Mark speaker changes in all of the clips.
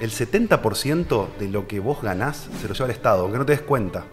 Speaker 1: el 70% de lo que vos ganás se lo lleva el Estado, aunque no te des cuenta.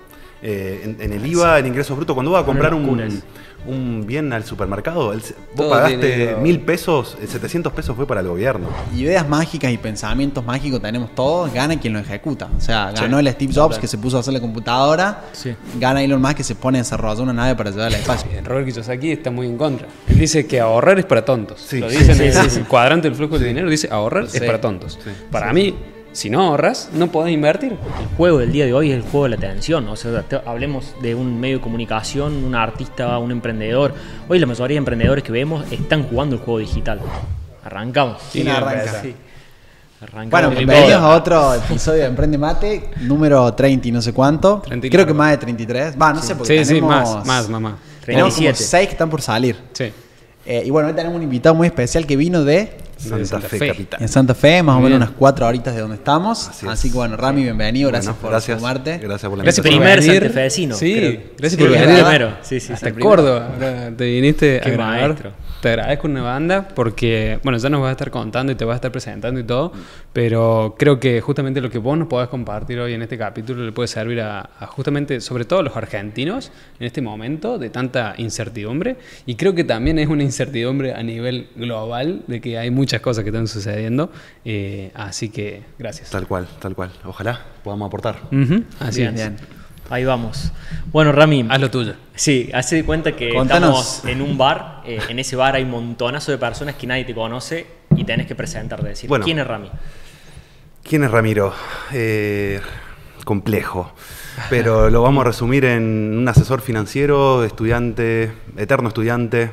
Speaker 1: Eh, en, en el IVA, en ingresos brutos, cuando vas a comprar un. Un bien al supermercado, el- vos
Speaker 2: Todo
Speaker 1: pagaste
Speaker 2: tiene-
Speaker 1: mil pesos, el 700 pesos fue para el gobierno.
Speaker 3: Ideas mágicas y pensamientos mágicos tenemos todos, gana quien lo ejecuta. O sea, ganó el Steve Jobs que se puso a hacer la computadora,
Speaker 4: Sí.
Speaker 3: gana Elon Musk que se pone a desarrollar una nave para llevar al espacio.
Speaker 2: Robert Kiyosaki está muy en contra. Él dice que ahorrar es para tontos.
Speaker 1: Sí,
Speaker 2: Lo
Speaker 1: sí,
Speaker 2: dice
Speaker 4: sí,
Speaker 2: en el cuadrante del flujo de dinero, dice ahorrar
Speaker 3: Sí.
Speaker 2: es para tontos. Para mí, si no ahorras, no podés invertir.
Speaker 4: El juego del día de hoy es el juego de la atención. O sea, te- hablemos de un medio de comunicación, un artista, un emprendedor. Hoy la mayoría de emprendedores que vemos están jugando el juego digital. Arrancamos.
Speaker 3: ¿Quién arranca?
Speaker 4: Sí. Arrancamos.
Speaker 3: Bueno, bienvenidos a otro episodio de Emprende Mate, número 30 y no sé cuánto.
Speaker 2: 30 y
Speaker 3: Creo que más de 33. Va, no sé, porque
Speaker 2: Sí, sí,
Speaker 3: tenemos,
Speaker 2: más, más, mamá.
Speaker 3: Tenemos como
Speaker 4: 37.
Speaker 3: 6 que están por salir.
Speaker 2: Sí.
Speaker 3: Eh, y bueno, hoy tenemos un invitado muy especial que vino de
Speaker 1: Santa,
Speaker 2: Santa
Speaker 1: Fe,
Speaker 2: Fe.
Speaker 1: capital.
Speaker 3: en Santa Fe, más o menos
Speaker 2: bien.
Speaker 3: unas 4 horitas de donde estamos.
Speaker 1: Así
Speaker 3: que bueno, Rami, bienvenido, gracias
Speaker 1: Bueno,
Speaker 3: por
Speaker 1: gracias,
Speaker 3: sumarte.
Speaker 1: Gracias por la
Speaker 2: Gracias por
Speaker 1: invitación.
Speaker 4: Primer
Speaker 2: venir.
Speaker 4: santafesino,
Speaker 2: Sí,
Speaker 4: creo.
Speaker 2: gracias
Speaker 3: Sí,
Speaker 2: por venir.
Speaker 4: primero. Sí, sí,
Speaker 2: Hasta. Córdoba. Te viniste
Speaker 4: Qué
Speaker 2: a grabar.
Speaker 4: maestro.
Speaker 2: Te agradezco una banda porque, bueno, ya nos vas a estar contando y te vas a estar presentando y todo, pero creo que justamente lo que vos nos podés compartir hoy en este capítulo le puede servir a, a justamente, sobre todo a los argentinos en este momento de tanta incertidumbre y creo que también es una incertidumbre a nivel global de que hay muchas cosas que están sucediendo, eh, así que gracias.
Speaker 1: Tal cual, tal cual. Ojalá podamos aportar.
Speaker 2: Ujú, así
Speaker 4: Bien.
Speaker 2: es.
Speaker 3: Bien.
Speaker 4: Ahí vamos. Bueno, Rami.
Speaker 2: Haz lo tuyo.
Speaker 4: Sí, hace de cuenta que
Speaker 3: Contanos.
Speaker 4: estamos en un bar. eh, en ese bar hay un montonazo de personas que nadie te conoce y tenés que presentarte. Decir,
Speaker 1: Bueno.
Speaker 4: ¿quién es Rami?
Speaker 1: ¿Quién es Ramiro? Eh, complejo. Pero lo vamos a resumir en un asesor financiero, estudiante, eterno estudiante.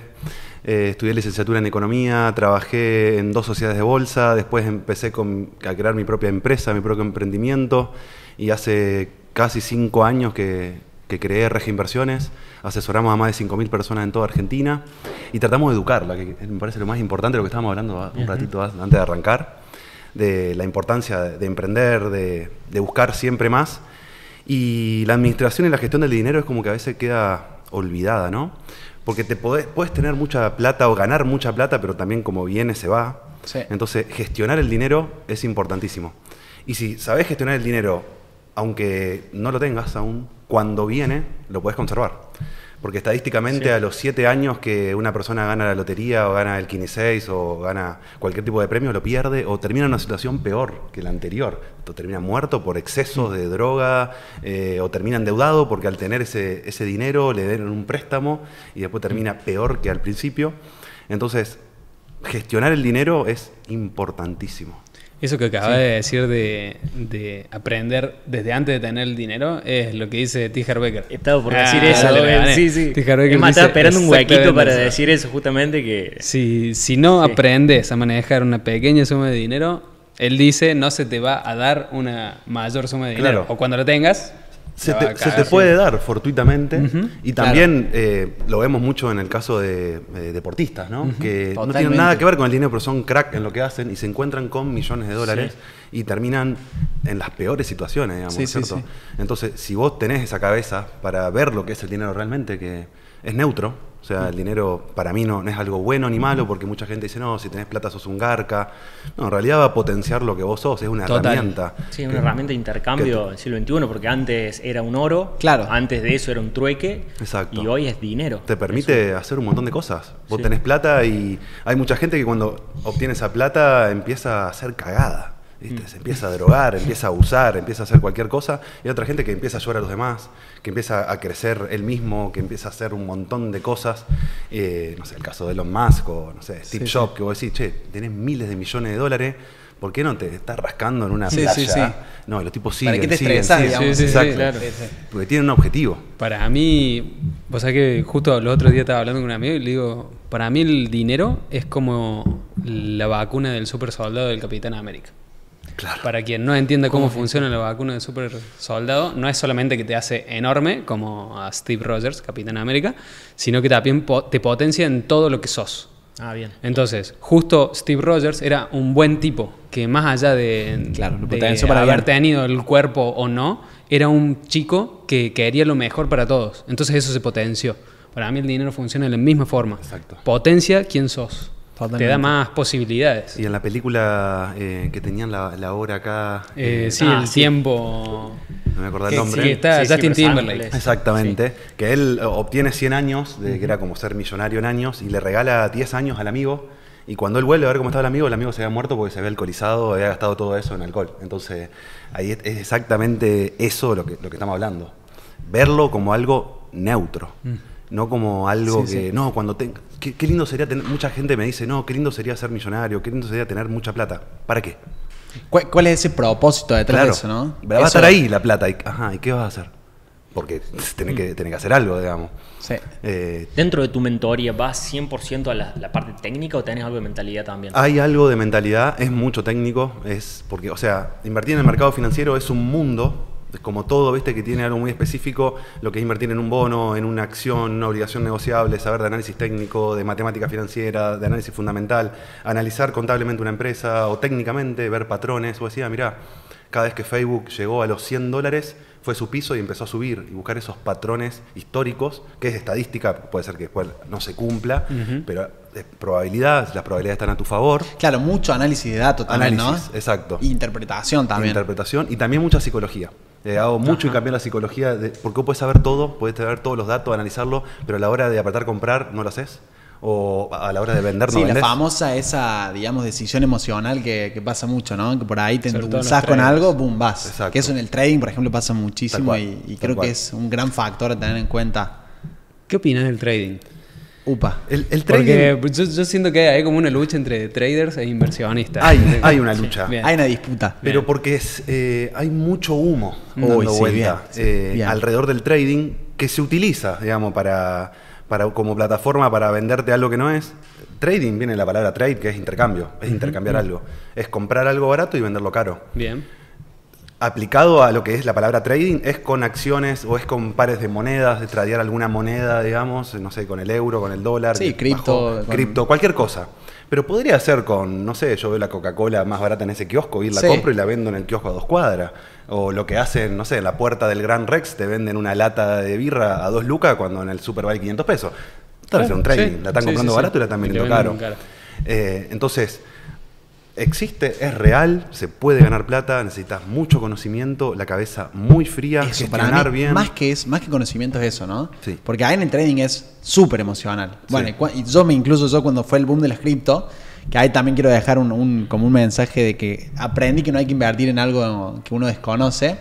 Speaker 1: Eh, estudié licenciatura en economía, trabajé en dos sociedades de bolsa, después empecé con- a crear mi propia empresa, mi propio emprendimiento y hace casi cinco años que, que creé Rege Inversiones, asesoramos a más de 5.000 personas en toda Argentina y tratamos de educarla, que me parece lo más importante lo que estábamos hablando un ratito antes de arrancar de la importancia de, de emprender, de, de buscar siempre más. Y la administración y la gestión del dinero es como que a veces queda olvidada, ¿no? Porque te podés, puedes tener mucha plata o ganar mucha plata, pero también como viene se va.
Speaker 3: Sí.
Speaker 1: Entonces, gestionar el dinero es importantísimo. Y si sabes gestionar el dinero, aunque no lo tengas aún, cuando viene, lo puedes conservar. Porque estadísticamente
Speaker 4: Sí.
Speaker 1: a los siete años que una persona gana la lotería o gana el 15 o gana cualquier tipo de premio, lo pierde o termina en una situación peor que la anterior. O termina muerto por excesos de droga eh, o termina endeudado porque al tener ese, ese dinero le dieron un préstamo y después termina peor que al principio. Entonces, gestionar el dinero es importantísimo.
Speaker 2: Eso que acabas de decir de, de aprender desde antes de tener el dinero es lo que dice T. Harv Becker.
Speaker 4: Estaba por
Speaker 2: Ah,
Speaker 4: decir eso.
Speaker 2: dale.
Speaker 4: sí, sí.
Speaker 2: T. Harv Becker
Speaker 4: Es más, estaba esperando un huequito para
Speaker 2: eso.
Speaker 4: decir eso, justamente que.
Speaker 2: Si, si no
Speaker 4: Sí.
Speaker 2: aprendes a manejar una pequeña suma de dinero, él dice no se te va a dar una mayor suma de dinero.
Speaker 1: Claro.
Speaker 2: O cuando lo tengas,
Speaker 1: Se te, se puede dar fortuitamente y también eh, lo vemos mucho en el caso de eh, deportistas, ¿no? que no tienen nada que ver con el dinero, pero son crack en lo que hacen y se encuentran con millones de dólares y terminan en las peores situaciones, digamos,
Speaker 3: Sí, sí,
Speaker 1: ¿cierto?
Speaker 3: sí.
Speaker 1: Entonces, si vos tenés esa cabeza para ver lo que es el dinero realmente, que es neutro, o sea, el dinero para mí no, no es algo bueno ni malo, porque mucha gente dice, no, si tenés plata sos un garca. No, en realidad va a potenciar lo que vos sos, es una
Speaker 2: Total.
Speaker 1: herramienta.
Speaker 4: Sí, una
Speaker 1: que-
Speaker 4: herramienta de intercambio del siglo XXI, porque antes era un oro,
Speaker 3: Claro.
Speaker 4: antes de eso era un trueque,
Speaker 1: Exacto.
Speaker 4: y hoy es dinero.
Speaker 1: te permite hacer un montón de cosas. Vos
Speaker 4: Sí.
Speaker 1: tenés plata y hay mucha gente que cuando obtiene esa plata empieza a hacer cagada. ¿Viste? Se empieza a drogar, empieza a abusar, empieza a hacer cualquier cosa. Y hay otra gente que empieza a ayudar a los demás, que empieza a crecer él mismo, que empieza a hacer un montón de cosas. Eh, no sé, el caso de Elon Musk o, no sé, Steve
Speaker 3: Sí,
Speaker 1: Jobs, que vos decís, che, tenés miles de millones de dólares. ¿Por qué no te estás rascando en una
Speaker 3: Sí,
Speaker 1: playa?
Speaker 3: sí, sí.
Speaker 1: No, los tipos
Speaker 3: ¿Para
Speaker 1: siguen,
Speaker 3: qué te
Speaker 1: siguen,
Speaker 3: estresás,
Speaker 1: siguen.
Speaker 3: digamos?
Speaker 2: Sí, sí, sí,
Speaker 1: Exacto.
Speaker 2: claro.
Speaker 3: Sí, sí.
Speaker 1: Porque tienen un objetivo.
Speaker 2: Para mí, vos sabés que justo el otro día estaba hablando con un amigo y le digo, para mí el dinero es como la vacuna del super soldado del Capitán América.
Speaker 1: Claro.
Speaker 2: Para quien no entienda cómo funciona la vacuna del super soldado, no es solamente que te hace enorme, como a Steve Rogers, Capitán América, sino que también te potencia en todo lo que sos.
Speaker 4: Ah, bien.
Speaker 2: Entonces, justo Steve Rogers era un buen tipo, que más allá de,
Speaker 3: Claro,
Speaker 2: de
Speaker 3: para
Speaker 2: haber
Speaker 3: bien.
Speaker 2: tenido el cuerpo o no, era un chico que quería lo mejor para todos. Entonces eso se potenció. Para mí el dinero funciona de la misma forma.
Speaker 1: Exacto.
Speaker 2: Potencia quién sos.
Speaker 3: Totalmente.
Speaker 2: Te da más posibilidades.
Speaker 1: Y en la película eh, que tenían la, la hora acá,
Speaker 2: Eh,
Speaker 1: eh,
Speaker 2: sí,
Speaker 4: ah,
Speaker 2: el
Speaker 4: sí.
Speaker 2: tiempo.
Speaker 1: no me acuerdo el nombre.
Speaker 2: Sí, está
Speaker 4: Sí,
Speaker 2: Justin Timberlake.
Speaker 1: Exactamente, que él obtiene 100 años, de que era como ser millonario en años, y le regala 10 años al amigo, y cuando él vuelve a ver cómo estaba el amigo, el amigo se había muerto porque se había alcoholizado, había gastado todo eso en alcohol. Entonces, ahí es es exactamente eso lo que, lo que estamos hablando. Verlo como algo neutro, no como algo
Speaker 3: Sí,
Speaker 1: que,
Speaker 3: sí.
Speaker 1: no, cuando tenga... Qué, qué lindo sería tener, mucha gente me dice, no, qué lindo sería ser millonario, qué lindo sería tener mucha plata. ¿Para qué?
Speaker 3: ¿Cuál, cuál es ese propósito detrás
Speaker 1: Claro,
Speaker 3: de eso, no?
Speaker 1: va a estar ahí la plata. Y, ajá, ¿y qué vas a hacer? Porque tenés que, tenés que hacer algo, digamos.
Speaker 3: Sí.
Speaker 1: Eh,
Speaker 4: Dentro de tu mentoría, ¿vas 100% a la, la parte técnica o tenés algo de mentalidad también?
Speaker 1: hay algo de mentalidad, es mucho técnico, es porque, o sea, invertir en el mercado financiero es un mundo, como todo, viste, que tiene algo muy específico, lo que es invertir en un bono, en una acción, una obligación negociable, saber de análisis técnico, de matemática financiera, de análisis fundamental, analizar contablemente una empresa o técnicamente, ver patrones, o decía, mirá, cada vez que Facebook llegó a los 100 dólares, fue su piso y empezó a subir y buscar esos patrones históricos, que es estadística, puede ser que después no se cumpla, pero es probabilidad, las probabilidades están a tu favor.
Speaker 3: Claro, mucho análisis de datos también,
Speaker 1: Análisis,
Speaker 3: ¿no?
Speaker 1: exacto.
Speaker 3: Interpretación también.
Speaker 1: Interpretación y también mucha psicología. Eh, hago mucho hincapié en la psicología, de, porque vos puedes saber todo, puedes tener todos los datos, analizarlo, pero a la hora de apretar comprar no lo haces. O a la hora de vender no
Speaker 3: Sí, la famosa esa, digamos, decisión emocional que, que pasa mucho, ¿no? Que por ahí te
Speaker 2: Sobre todo en los
Speaker 3: endulzás con
Speaker 2: traders.
Speaker 3: algo, boom, vas.
Speaker 1: Exacto.
Speaker 3: Que eso en el trading, por ejemplo, pasa muchísimo
Speaker 1: cual,
Speaker 3: y, y
Speaker 1: tal
Speaker 3: creo
Speaker 1: cual.
Speaker 3: que es un gran factor a tener en cuenta.
Speaker 2: ¿Qué opinas del trading?
Speaker 3: Upa.
Speaker 1: El, el trading,
Speaker 2: Porque yo, yo siento que hay como una lucha entre traders e inversionistas.
Speaker 1: hay, hay una lucha.
Speaker 3: Hay una disputa.
Speaker 1: Pero
Speaker 2: Bien.
Speaker 1: porque es, eh, hay mucho humo
Speaker 3: Uy,
Speaker 1: dando
Speaker 3: sí,
Speaker 1: vuelta
Speaker 3: bien,
Speaker 1: eh,
Speaker 3: bien.
Speaker 1: alrededor del trading que se utiliza, digamos, para, para como plataforma para venderte algo que no es. Trading viene de la palabra trade, que es intercambio, es intercambiar algo. Es comprar algo barato y venderlo caro.
Speaker 2: Bien.
Speaker 1: Aplicado a lo que es la palabra trading, es con acciones o es con pares de monedas, de tradear alguna moneda, digamos, no sé, con el euro, con el dólar.
Speaker 3: Sí, cripto, con-
Speaker 1: Cripto, cualquier cosa. Pero podría ser con, no sé, yo veo la Coca-Cola más barata en ese kiosco, ir la
Speaker 3: Sí.
Speaker 1: compro y la vendo en el kiosco a dos cuadras. O lo que hacen, no sé, en la puerta del Gran Rex te venden una lata de birra a dos lucas cuando en el Super vale 500 pesos.
Speaker 2: Claro,
Speaker 1: un trading,
Speaker 2: sí.
Speaker 1: la están
Speaker 2: Sí,
Speaker 1: comprando barato y la están vendiendo caro. Eh, entonces, existe, es real, se puede ganar plata, necesitas mucho conocimiento, la cabeza muy fría,
Speaker 3: Eso, para mí,
Speaker 1: bien.
Speaker 3: Más que, es, más que conocimiento es eso, ¿no?
Speaker 1: Sí.
Speaker 3: Porque ahí en el trading es súper emocional. Bueno,
Speaker 1: Sí.
Speaker 3: y yo me incluso yo cuando fue el boom de las cripto, que ahí también quiero dejar un, un- como un mensaje de que aprendí que no hay que invertir en algo que uno desconoce.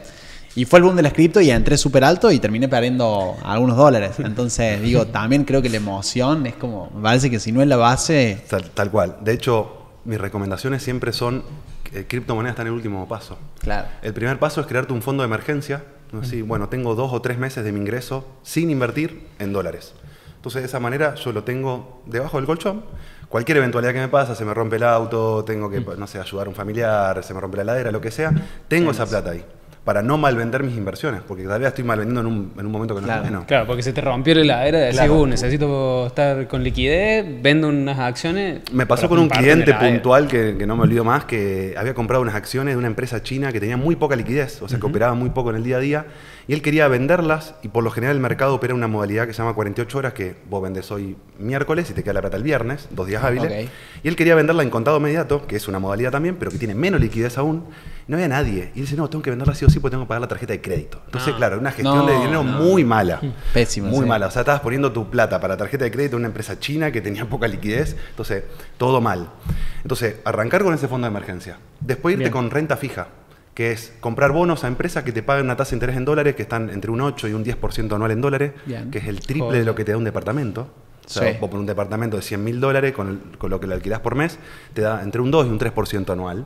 Speaker 3: Y fue el boom de las cripto y entré súper alto y terminé perdiendo algunos dólares. Entonces, digo, también creo que la emoción es como, me parece que si no es la base,
Speaker 1: Tal, tal cual. De hecho, mis recomendaciones siempre son que criptomonedas está en el último paso.
Speaker 3: claro.
Speaker 1: El primer paso es crearte un fondo de emergencia. Así, bueno, tengo dos o tres meses de mi ingreso sin invertir en dólares. Entonces, de esa manera yo lo tengo debajo del colchón. Cualquier eventualidad que me pasa, se me rompe el auto, tengo que, no sé, ayudar a un familiar, se me rompe la heladera, lo que sea, tengo esa plata ahí. Para no malvender mis inversiones, porque tal vez estoy malvendiendo en un, en un momento que no
Speaker 3: Claro.
Speaker 1: es bueno.
Speaker 2: Claro, porque se te rompió la heladera decís,
Speaker 1: Claro.
Speaker 2: uh, necesito estar con liquidez, vendo unas acciones.
Speaker 1: Me pasó con un cliente puntual que, que no me olvido más, que había comprado unas acciones de una empresa china que tenía muy poca liquidez, o sea, que operaba muy poco en el día a día, y él quería venderlas, y por lo general el mercado opera una modalidad que se llama 48 horas, que vos vendés hoy miércoles y te queda la plata el viernes, dos días hábiles, y él quería venderla en contado inmediato, que es una modalidad también, pero que tiene menos liquidez aún, no había nadie. Y él dice, no, tengo que venderla sí o sí porque tengo que pagar la tarjeta de crédito. Entonces,
Speaker 4: Ah.
Speaker 1: claro, una gestión
Speaker 3: No,
Speaker 1: de dinero
Speaker 3: no.
Speaker 1: muy mala.
Speaker 3: Pésimo,
Speaker 1: Muy
Speaker 3: sí.
Speaker 1: mala. O sea, estabas poniendo tu plata para tarjeta de crédito en una empresa china que tenía poca liquidez. Entonces, todo mal. Entonces, arrancar con ese fondo de emergencia. Después irte
Speaker 4: Bien.
Speaker 1: con renta fija, que es comprar bonos a empresas que te paguen una tasa de interés en dólares que están entre un 8 y un 10% anual en dólares,
Speaker 3: Bien.
Speaker 1: que es el triple
Speaker 2: Joder.
Speaker 1: de lo que te da un departamento. O sea,
Speaker 3: Sí.
Speaker 1: vos por un departamento de 100 mil dólares, con, el- con lo que lo alquilás por mes, te da entre un 2 y un 3% anual.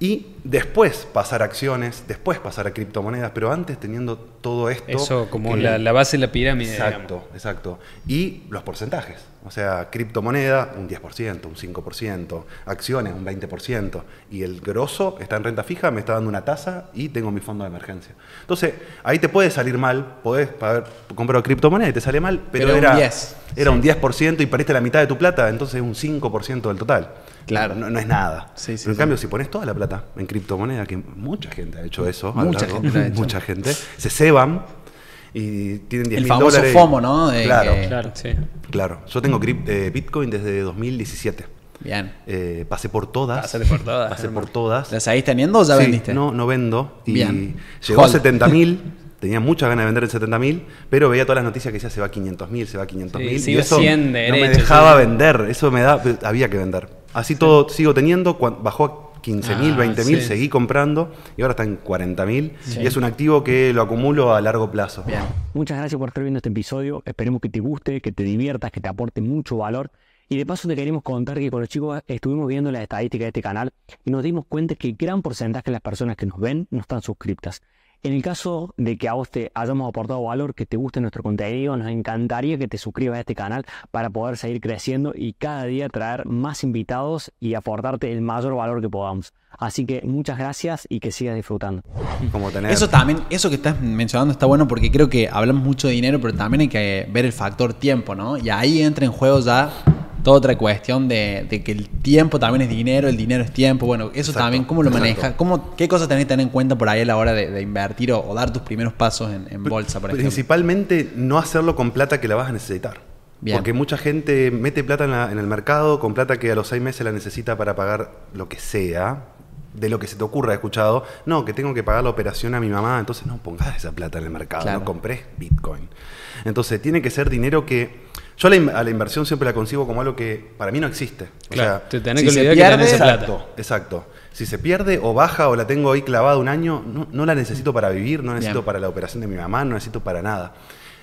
Speaker 1: Y después pasar a acciones, después pasar a criptomonedas, pero antes teniendo todo esto.
Speaker 2: Eso como
Speaker 1: que-
Speaker 2: la, la base de la pirámide.
Speaker 1: Exacto,
Speaker 2: digamos.
Speaker 1: exacto. Y los porcentajes. O sea, criptomoneda un 10%, un 5%, acciones un 20%. Y el grosso está en renta fija, me está dando una tasa y tengo mi fondo de emergencia. Entonces, ahí te puede salir mal, podés haber comprado criptomoneda y te sale mal, pero,
Speaker 3: Pero un
Speaker 1: era,
Speaker 3: 10,
Speaker 1: era
Speaker 3: sí.
Speaker 1: un 10% y perdiste la mitad de tu plata, entonces es un 5% del total.
Speaker 3: Claro.
Speaker 1: No, no es nada.
Speaker 3: Sí, sí,
Speaker 1: pero en
Speaker 3: sí.
Speaker 1: cambio, si pones toda la plata en criptomoneda, que mucha gente ha hecho eso,
Speaker 3: Mucha
Speaker 1: largo-
Speaker 3: gente hecho.
Speaker 1: mucha gente, se ceban y tienen 10
Speaker 3: El famoso
Speaker 1: dólares.
Speaker 3: FOMO, ¿no? De
Speaker 1: claro,
Speaker 3: que-
Speaker 4: Claro.
Speaker 2: Sí.
Speaker 1: claro. Yo tengo eh, Bitcoin desde 2017.
Speaker 3: Bien.
Speaker 1: Eh, pasé por todas.
Speaker 2: Pásate por todas,
Speaker 1: Pasé por todas.
Speaker 3: ¿La seguís teniendo o ya
Speaker 1: Sí,
Speaker 3: vendiste?
Speaker 1: No, no vendo. Y
Speaker 3: Bien.
Speaker 1: llegó a
Speaker 3: Hold.
Speaker 1: 70 mil. Tenía muchas ganas de vender en 70 mil, pero veía todas las noticias que decía se va a 500 mil, se va a 500 mil.
Speaker 2: Sí,
Speaker 1: y eso
Speaker 2: 100
Speaker 1: no me dejaba
Speaker 2: sí.
Speaker 1: vender. Eso me da, había que vender. Así todo sigo teniendo. Bajó a 15 mil,
Speaker 2: Ah,
Speaker 1: 20 mil,
Speaker 2: sí.
Speaker 1: seguí comprando y ahora está en 40 mil. Y es un activo que lo acumulo a largo plazo.
Speaker 3: Bien.
Speaker 5: Muchas gracias por estar viendo este episodio. Esperemos que te guste, que te diviertas, que te aporte mucho valor. Y de paso te queremos contar que con los chicos estuvimos viendo las estadísticas de este canal y nos dimos cuenta que gran porcentaje de las personas que nos ven no están suscriptas. En el caso de que a vos te hayamos aportado valor, que te guste nuestro contenido, nos encantaría que te suscribas a este canal para poder seguir creciendo y cada día traer más invitados y aportarte el mayor valor que podamos. Así que muchas gracias y que sigas disfrutando.
Speaker 1: Como tener.
Speaker 3: Eso también, eso que estás mencionando está bueno porque creo que hablamos mucho de dinero, pero también hay que ver el factor tiempo, ¿no? Y ahí entra en juego ya toda otra cuestión de, de que el tiempo también es dinero, el dinero es tiempo. Bueno, eso
Speaker 1: Exacto,
Speaker 3: también, ¿cómo lo
Speaker 1: exacto.
Speaker 3: manejas? ¿Cómo, ¿Qué cosas tenés que tener en cuenta por ahí a la hora de, de invertir o, o dar tus primeros pasos en, en bolsa, por ejemplo?
Speaker 1: Principalmente no hacerlo con plata que la vas a necesitar.
Speaker 3: Bien.
Speaker 1: Porque mucha gente mete plata en, la- en el mercado con plata que a los seis meses la necesita para pagar lo que sea. De lo que se te ocurra, he escuchado. No, que tengo que pagar la operación a mi mamá. Entonces no pongas esa plata en el mercado.
Speaker 3: Claro.
Speaker 1: No compres Bitcoin. Entonces tiene que ser dinero que. Yo a la, a la inversión siempre la concibo como algo que para mí no existe. O
Speaker 2: Claro,
Speaker 1: sea,
Speaker 2: te tenés
Speaker 3: si
Speaker 2: que
Speaker 3: se
Speaker 2: olvidar
Speaker 3: pierde,
Speaker 2: que tenés esa plata.
Speaker 1: Exacto, exacto. Si se pierde o baja o la tengo ahí clavada un año, no, no la necesito para vivir, no necesito
Speaker 3: Bien.
Speaker 1: para la operación de mi mamá, no necesito para nada.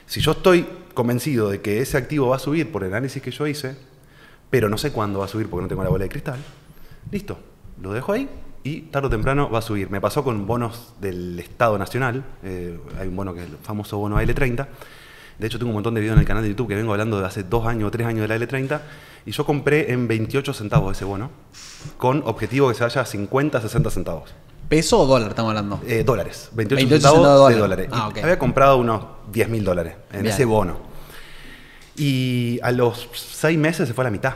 Speaker 1: Si yo estoy convencido de que ese activo va a subir por el análisis que yo hice, pero no sé cuándo va a subir porque no tengo la bola de cristal, listo, lo dejo ahí y tarde o temprano va a subir. Me pasó con bonos del Estado Nacional, eh, hay un bono que es el famoso bono AL30. De hecho, tengo un montón de videos en el canal de YouTube que vengo hablando de hace dos años o tres años de la L30. Y yo compré en 28 centavos ese bono, con objetivo que se vaya a 50, 60 centavos.
Speaker 3: ¿Peso o dólar estamos hablando?
Speaker 1: Eh, dólares, 28,
Speaker 3: 28
Speaker 1: centavos
Speaker 3: centavos de
Speaker 1: de
Speaker 3: dólar.
Speaker 1: dólares.
Speaker 3: Ah,
Speaker 1: Y
Speaker 3: ok.
Speaker 1: Había comprado unos 10 mil dólares en
Speaker 3: Bien.
Speaker 1: ese bono. Y a los seis meses se fue a la mitad.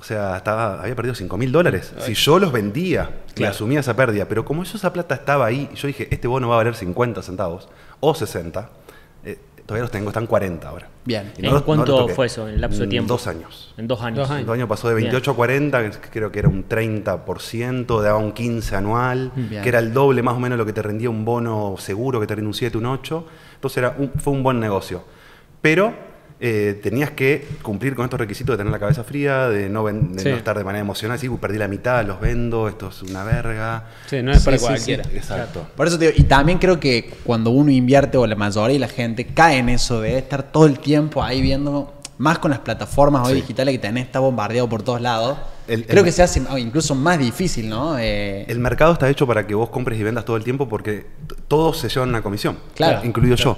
Speaker 1: O sea, estaba, había perdido 5 mil dólares. Si yo los vendía
Speaker 2: Claro.
Speaker 1: asumía esa pérdida, pero como yo esa plata estaba ahí, yo dije, este bono va a valer 50 centavos o 60, eh, todavía los tengo, están 40 ahora.
Speaker 3: Bien.
Speaker 4: ¿En
Speaker 1: los-
Speaker 4: cuánto fue eso, en el lapso de
Speaker 1: Mm,
Speaker 4: tiempo?
Speaker 1: Dos años.
Speaker 4: En dos años.
Speaker 2: Dos años.
Speaker 1: El año pasó de
Speaker 4: Bien.
Speaker 1: 28 a 40, que creo que era un 30%, daba un 15 anual,
Speaker 3: Bien.
Speaker 1: que era el doble más o menos lo que te rendía un bono seguro, que te rendía un 7, un 8. Entonces era un- fue un buen negocio. Pero eh, tenías que cumplir con estos requisitos de tener la cabeza fría, de no, ven- de
Speaker 2: Sí.
Speaker 1: no estar de manera emocional, sí, "Uy, perdí la mitad, los vendo, esto es una verga.
Speaker 2: Sí, no es para
Speaker 3: Sí, sí,
Speaker 2: cualquiera.
Speaker 1: Exacto.
Speaker 3: Por eso te digo, y también creo que cuando uno invierte, o la mayoría de la gente, cae en eso de estar todo el tiempo ahí viendo, más con las plataformas hoy
Speaker 1: Sí.
Speaker 3: digitales que tenés, está bombardeado por todos lados.
Speaker 1: El-
Speaker 3: creo
Speaker 1: el-
Speaker 3: que se hace incluso más difícil, ¿no? Eh,
Speaker 1: El mercado está hecho para que vos compres y vendas todo el tiempo porque todos se llevan una comisión,
Speaker 3: Claro.
Speaker 1: incluido yo.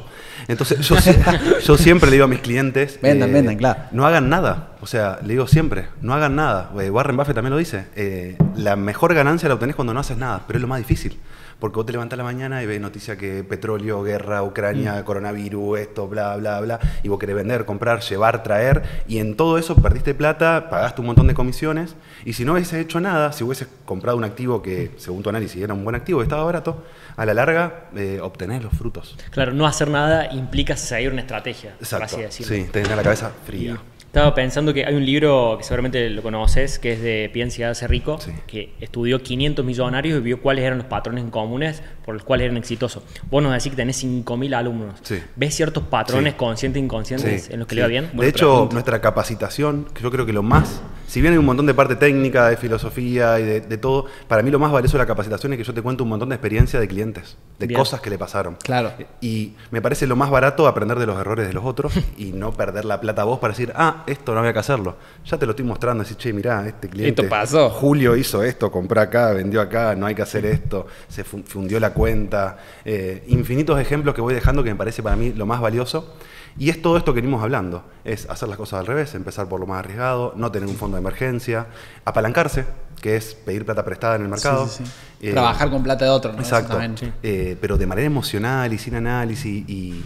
Speaker 1: Entonces yo, yo siempre le digo a mis clientes, eh,
Speaker 3: Vendan, vendan, claro.
Speaker 1: no hagan nada. O sea, le digo siempre, no hagan nada. Eh, Warren Buffett también lo dice. eh, la mejor ganancia la obtenés cuando no haces nada, pero es lo más difícil. Porque vos te levantás a la mañana y ves noticia que petróleo, guerra, Ucrania, coronavirus, esto, bla, bla, bla. Y vos querés vender, comprar, llevar, traer. Y en todo eso perdiste plata, pagaste un montón de comisiones. Y si no hubieses hecho nada, si hubieses comprado un activo que, según tu análisis, era un buen activo y estaba barato, a la larga eh, obtenés los frutos.
Speaker 4: Claro, no hacer nada implica seguir una estrategia, por
Speaker 1: Exacto.
Speaker 4: así decirlo.
Speaker 1: Sí, tenés la cabeza fría.
Speaker 4: Estaba pensando que hay un libro que seguramente lo conoces, que es de Piensa y hágase rico,
Speaker 1: Sí.
Speaker 4: que estudió 500 millonarios y vio cuáles eran los patrones en comunes por los cuales eran exitosos. Vos nos decís que tenés 5.000 alumnos.
Speaker 1: Sí.
Speaker 4: ¿Ves ciertos patrones conscientes e inconscientes en los que le va bien?
Speaker 1: de hecho,
Speaker 4: pregunto.
Speaker 1: nuestra capacitación, que yo creo que lo más, si bien hay un montón de parte técnica, de filosofía y de, de todo, para mí lo más valioso de la capacitación es que yo te cuento un montón de experiencia de clientes, de
Speaker 4: Bien.
Speaker 1: cosas que le pasaron.
Speaker 3: Claro.
Speaker 1: Y me parece lo más barato aprender de los errores de los otros y no perder la plata a vos para decir, ah, esto no había que hacerlo. Ya te lo estoy mostrando, decir, che, mirá, este cliente.
Speaker 2: Esto pasó.
Speaker 1: Julio hizo esto, compró acá, vendió acá, no hay que hacer esto, se fu- fundió la cuenta. Eh, infinitos ejemplos que voy dejando que me parece para mí lo más valioso. Y es todo esto que venimos hablando. Es hacer las cosas al revés, empezar por lo más arriesgado, no tener un fondo de emergencia, apalancarse, que es pedir plata prestada en el mercado.
Speaker 3: sí, sí, sí.
Speaker 1: Eh,
Speaker 3: Trabajar con plata de otro, ¿no?
Speaker 1: Exacto.
Speaker 3: Exactamente.
Speaker 1: Eh, pero de manera emocional y sin análisis. Y,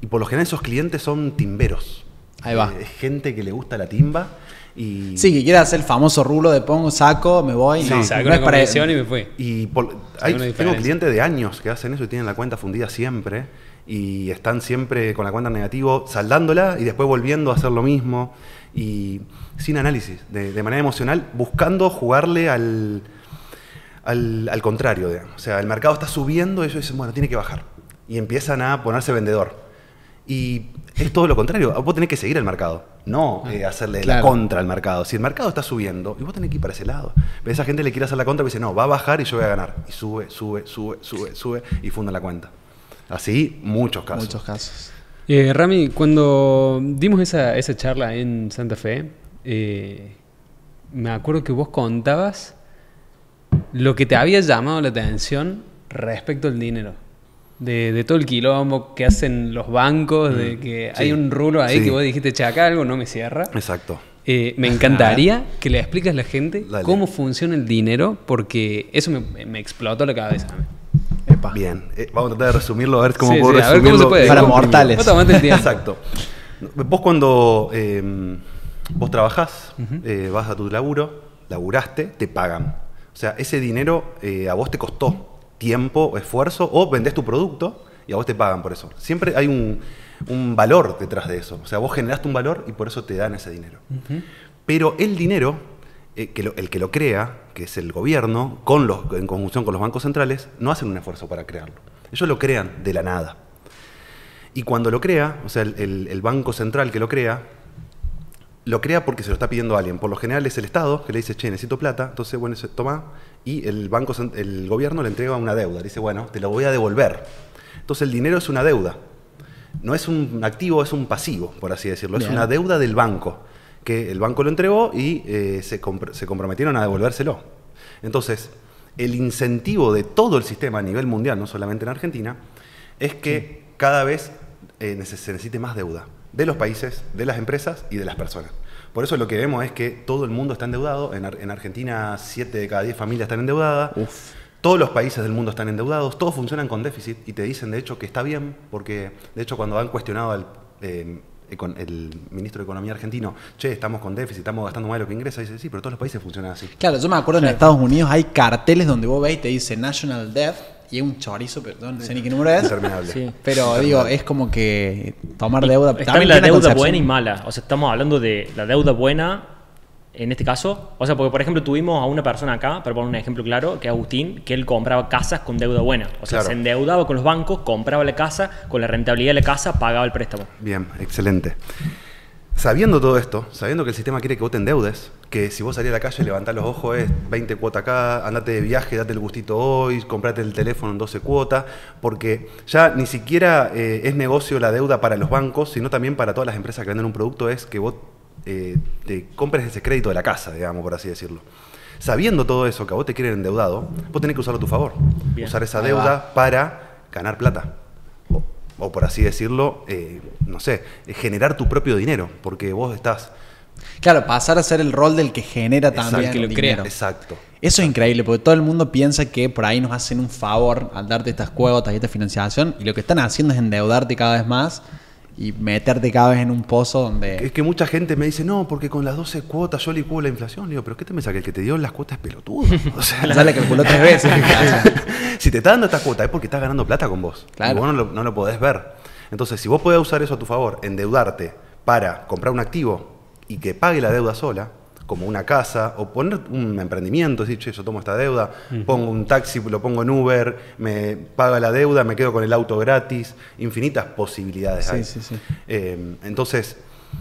Speaker 1: y por lo general esos clientes son timberos.
Speaker 3: Ahí va.
Speaker 1: Eh, gente que le gusta la timba. Y,
Speaker 3: Sí, que quiere hacer el famoso rulo de pongo, saco, me voy.
Speaker 1: Sí,
Speaker 3: no,
Speaker 2: Saco
Speaker 3: no
Speaker 2: una
Speaker 3: es para-
Speaker 2: y me fui.
Speaker 1: Y por- hay- tengo clientes de años que hacen eso y tienen la cuenta fundida siempre. Y están siempre con la cuenta en negativo, saldándola y después volviendo a hacer lo mismo y sin análisis, de, de manera emocional, buscando jugarle al, al, al contrario. digamos. O sea, el mercado está subiendo y ellos dicen, bueno, tiene que bajar. Y empiezan a ponerse vendedor. Y es todo lo contrario. Vos tenés que seguir el mercado, no eh, hacerle la contra al mercado. Si el mercado está subiendo, y vos tenés que ir para ese lado. Pero esa gente le quiere hacer la contra y dice, no, va a bajar y yo voy a ganar. Y sube, sube, sube, sube, sube y funda la cuenta. Así, muchos casos.
Speaker 3: Muchos casos.
Speaker 2: Eh, Rami, cuando dimos esa, esa charla en Santa Fe, eh, me acuerdo que vos contabas lo que te había llamado la atención respecto al dinero. De, de todo el quilombo que hacen los bancos, de que
Speaker 1: Mm, sí.
Speaker 2: hay un rulo ahí
Speaker 1: Sí.
Speaker 2: que vos dijiste, che, acá algo no me cierra.
Speaker 1: Exacto.
Speaker 2: Eh, me encantaría que le expliques a la gente
Speaker 1: Dale.
Speaker 2: cómo funciona el dinero, porque eso me, me explotó la cabeza.
Speaker 3: Epa.
Speaker 1: Bien, eh, vamos a tratar de resumirlo, a ver cómo
Speaker 2: Sí,
Speaker 1: puedo
Speaker 2: sí, a ver
Speaker 1: resumirlo.
Speaker 2: cómo se puede.
Speaker 3: Para mortales.
Speaker 1: Exacto. Vos cuando eh, vos trabajás, eh, vas a tu laburo, laburaste, te pagan. O sea, ese dinero eh, a vos te costó tiempo, esfuerzo, o vendés tu producto y a vos te pagan por eso. Siempre hay un, un valor detrás de eso. O sea, vos generaste un valor y por eso te dan ese dinero. Pero el dinero, eh, que lo- el que lo crea, que es el gobierno, con los, en conjunción con los bancos centrales, no hacen un esfuerzo para crearlo. Ellos lo crean de la nada. Y cuando lo crea, o sea, el, el- el banco central que lo crea, lo crea porque se lo está pidiendo alguien. Por lo general es el Estado que le dice, che, necesito plata, entonces, bueno, se toma, y el, banco, el gobierno le entrega una deuda. Le dice, bueno, te lo voy a devolver. Entonces el dinero es una deuda. No es un activo, es un pasivo, por así decirlo. Es una deuda del banco, que el banco lo entregó y eh, se, compr- se comprometieron a devolvérselo. Entonces, el incentivo de todo el sistema a nivel mundial, no solamente en Argentina, es que cada vez eh, se necesite más deuda de los países, de las empresas y de las personas. Por eso lo que vemos es que todo el mundo está endeudado. En, Ar- en Argentina, 7 de cada 10 familias están endeudadas. Todos los países del mundo están endeudados. Todos funcionan con déficit y te dicen, de hecho, que está bien, porque, de hecho, cuando han cuestionado al eh, econ- el ministro de Economía argentino, che, estamos con déficit, estamos gastando más de lo que ingresa, dice, sí, pero todos los países funcionan así.
Speaker 3: Claro, yo me acuerdo en Estados Unidos hay carteles donde vos ves y te dice National Debt y es un chorizo, perdón, no sé ni qué número es.
Speaker 1: Interminable.
Speaker 4: Sí.
Speaker 3: Pero digo, es como que tomar deuda.
Speaker 4: Está
Speaker 3: también
Speaker 4: la deuda
Speaker 3: concepción-
Speaker 4: buena y mala. O sea, estamos hablando de la deuda buena en este caso. O sea, porque por ejemplo tuvimos a una persona acá, para poner un ejemplo claro, que es Agustín, que él compraba casas con deuda buena. O sea,
Speaker 1: Claro.
Speaker 4: se endeudaba con los bancos, compraba la casa, con la rentabilidad de la casa pagaba el préstamo.
Speaker 1: Bien, excelente. Sabiendo todo esto, sabiendo que el sistema quiere que vos te endeudes, que si vos salís a la calle, levantás los ojos, es 20 cuotas acá, andate de viaje, date el gustito hoy, comprate el teléfono en 12 cuotas, porque ya ni siquiera eh, es negocio la deuda para los bancos, sino también para todas las empresas que venden un producto, es que vos eh, te compres ese crédito de la casa, digamos, por así decirlo. Sabiendo todo eso, que a vos te quieren endeudado, vos tenés que usarlo a tu favor.
Speaker 4: Bien.
Speaker 1: Usar esa deuda para ganar plata o, o por así decirlo, eh, no sé, eh, generar tu propio dinero, porque vos estás...
Speaker 3: Claro, pasar a ser el rol del que genera también
Speaker 2: que lo
Speaker 3: dinero.
Speaker 2: crea.
Speaker 1: Exacto.
Speaker 3: Eso es increíble, porque todo el mundo piensa que por ahí nos hacen un favor al darte estas cuotas y esta financiación, y lo que están haciendo es endeudarte cada vez más y meterte cada vez en un pozo donde...
Speaker 1: Es que mucha gente me dice, no, porque con las 12 cuotas yo licuo la inflación. Le digo, pero ¿qué te pensás? Que el que te dio las cuotas es pelotudo. O sea,
Speaker 3: Ya le calculó tres veces.
Speaker 1: si te está dando estas cuotas es porque estás ganando plata con vos.
Speaker 3: Claro.
Speaker 1: Y vos no lo, no lo podés ver. Entonces, si vos podés usar eso a tu favor, endeudarte para comprar un activo y que pague la deuda sola, como una casa, o poner un emprendimiento, decir, che, yo tomo esta deuda, pongo un taxi, lo pongo en Uber, me paga la deuda, me quedo con el auto gratis, infinitas posibilidades
Speaker 3: Sí,
Speaker 1: hay.
Speaker 3: sí, sí.
Speaker 1: Eh, entonces,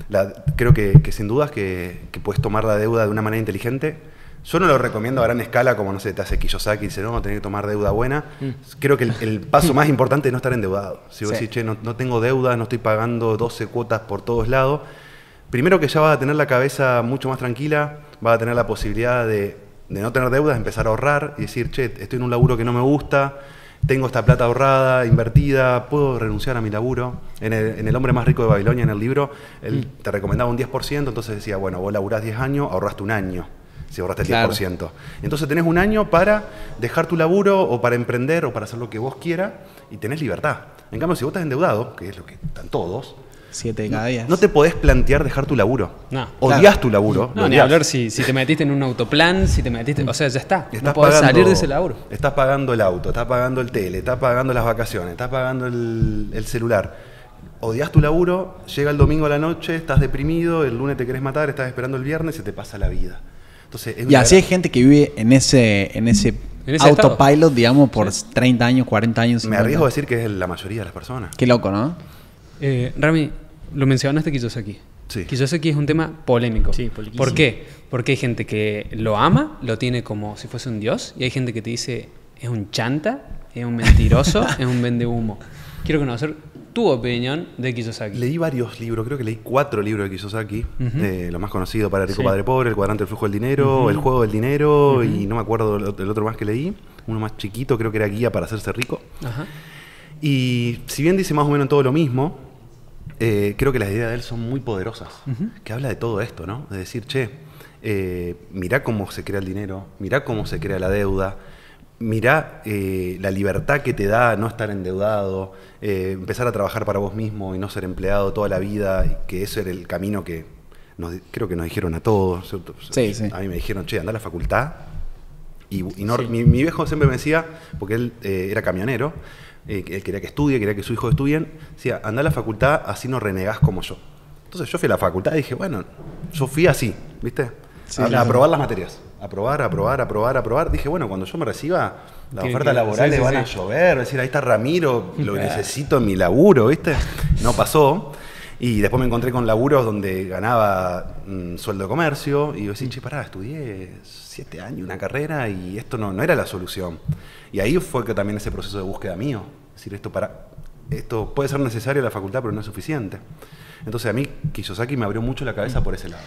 Speaker 1: la- creo que, que sin dudas que, que puedes tomar la deuda de una manera inteligente. Yo no lo recomiendo a gran escala, como no sé, te hace Kiyosaki y dice, no, tenés que tomar deuda buena. Creo que el, el paso más importante es no estar endeudado. Si vos
Speaker 3: Sí.
Speaker 1: decís, che, no, no tengo deuda, no estoy pagando 12 cuotas por todos lados, primero que ya vas a tener la cabeza mucho más tranquila, vas a tener la posibilidad de, de no tener deudas, empezar a ahorrar y decir, che, estoy en un laburo que no me gusta, tengo esta plata ahorrada, invertida, puedo renunciar a mi laburo. En el, en el Hombre Más Rico de Babilonia, en el libro, él te recomendaba un 10%, entonces decía, bueno, vos laburás 10 años, ahorraste un año, si ahorraste el
Speaker 3: Claro.
Speaker 1: 10%. Entonces tenés un año para dejar tu laburo o para emprender o para hacer lo que vos quieras y tenés libertad. En cambio, si vos estás endeudado, que es lo que están todos,
Speaker 3: Siete de cada diez.
Speaker 1: No te podés plantear dejar tu laburo.
Speaker 2: No.
Speaker 1: Odias
Speaker 3: Claro.
Speaker 1: tu laburo.
Speaker 2: No, ni hablar si, si te metiste en un autoplan, si te metiste. O sea, ya está.
Speaker 1: Estás
Speaker 2: no podés
Speaker 1: pagando-
Speaker 2: salir de ese laburo.
Speaker 1: Estás pagando el auto, estás pagando el tele, estás pagando las vacaciones, estás pagando el, el celular. Odias tu laburo, llega el domingo a la noche, estás deprimido, el lunes te querés matar, estás esperando el viernes y se te pasa la vida. Entonces, es
Speaker 3: Y así hay gente que vive en ese, en ese, autopilot, digamos, por 30 años, 40 años.
Speaker 1: Me
Speaker 3: 50.
Speaker 1: arriesgo a decir que es la mayoría de las personas.
Speaker 3: Qué loco, ¿no?
Speaker 2: Eh, Rami, lo mencionaste Kiyosaki.
Speaker 1: Sí.
Speaker 2: Kiyosaki es un tema polémico.
Speaker 4: Sí.
Speaker 2: ¿Por qué? Porque hay gente que lo ama, lo tiene como si fuese un dios, y hay gente que te dice es un chanta, es un mentiroso, es un vende humo. Quiero conocer tu opinión de Kiyosaki.
Speaker 1: Leí varios libros, creo que leí cuatro libros de Kiyosaki. eh, lo más conocido para Rico
Speaker 4: Sí.
Speaker 1: Padre Pobre, El cuadrante del flujo del dinero, El juego del dinero y no me acuerdo el otro- el otro más que leí. Uno más chiquito, creo que era Guía para hacerse rico.
Speaker 2: Ajá.
Speaker 1: Y si bien dice más o menos todo lo mismo, eh, creo que las ideas de él son muy poderosas. Que habla de todo esto, ¿no? De decir, che, eh, mirá cómo se crea el dinero, mirá cómo se crea la deuda, mirá eh, la libertad que te da no estar endeudado, eh, empezar a trabajar para vos mismo y no ser empleado toda la vida, que ese era el camino que nos creo que nos dijeron a todos.
Speaker 3: Sí, sí.
Speaker 1: A mí me dijeron, che, anda a la facultad, y, y no- mi, mi viejo siempre me decía, porque él era camionero, eh, él quería que estudie, quería que sus hijos estudien, decía, anda a la facultad, así no renegás como yo. Entonces yo fui a la facultad y dije, bueno, yo fui así, ¿viste?
Speaker 3: Sí,
Speaker 1: a,
Speaker 3: claro.
Speaker 1: aprobar las materias. A probar, a probar, a probar, a probar. Dije, bueno, cuando yo me reciba, las ofertas laborales
Speaker 2: sí, sí,
Speaker 1: van a llover. Decir, ahí está Ramiro, lo necesito en mi laburo, ¿viste? No pasó. Y después me encontré con laburos donde ganaba mm, sueldo de comercio. Y yo decía, che, pará, estudié siete años una carrera y esto no, no era la solución. Y ahí fue que también ese proceso de búsqueda mío. Es decir, esto para. Esto puede ser necesario en la facultad, pero no es suficiente. Entonces a mí Kiyosaki me abrió mucho la cabeza por ese lado.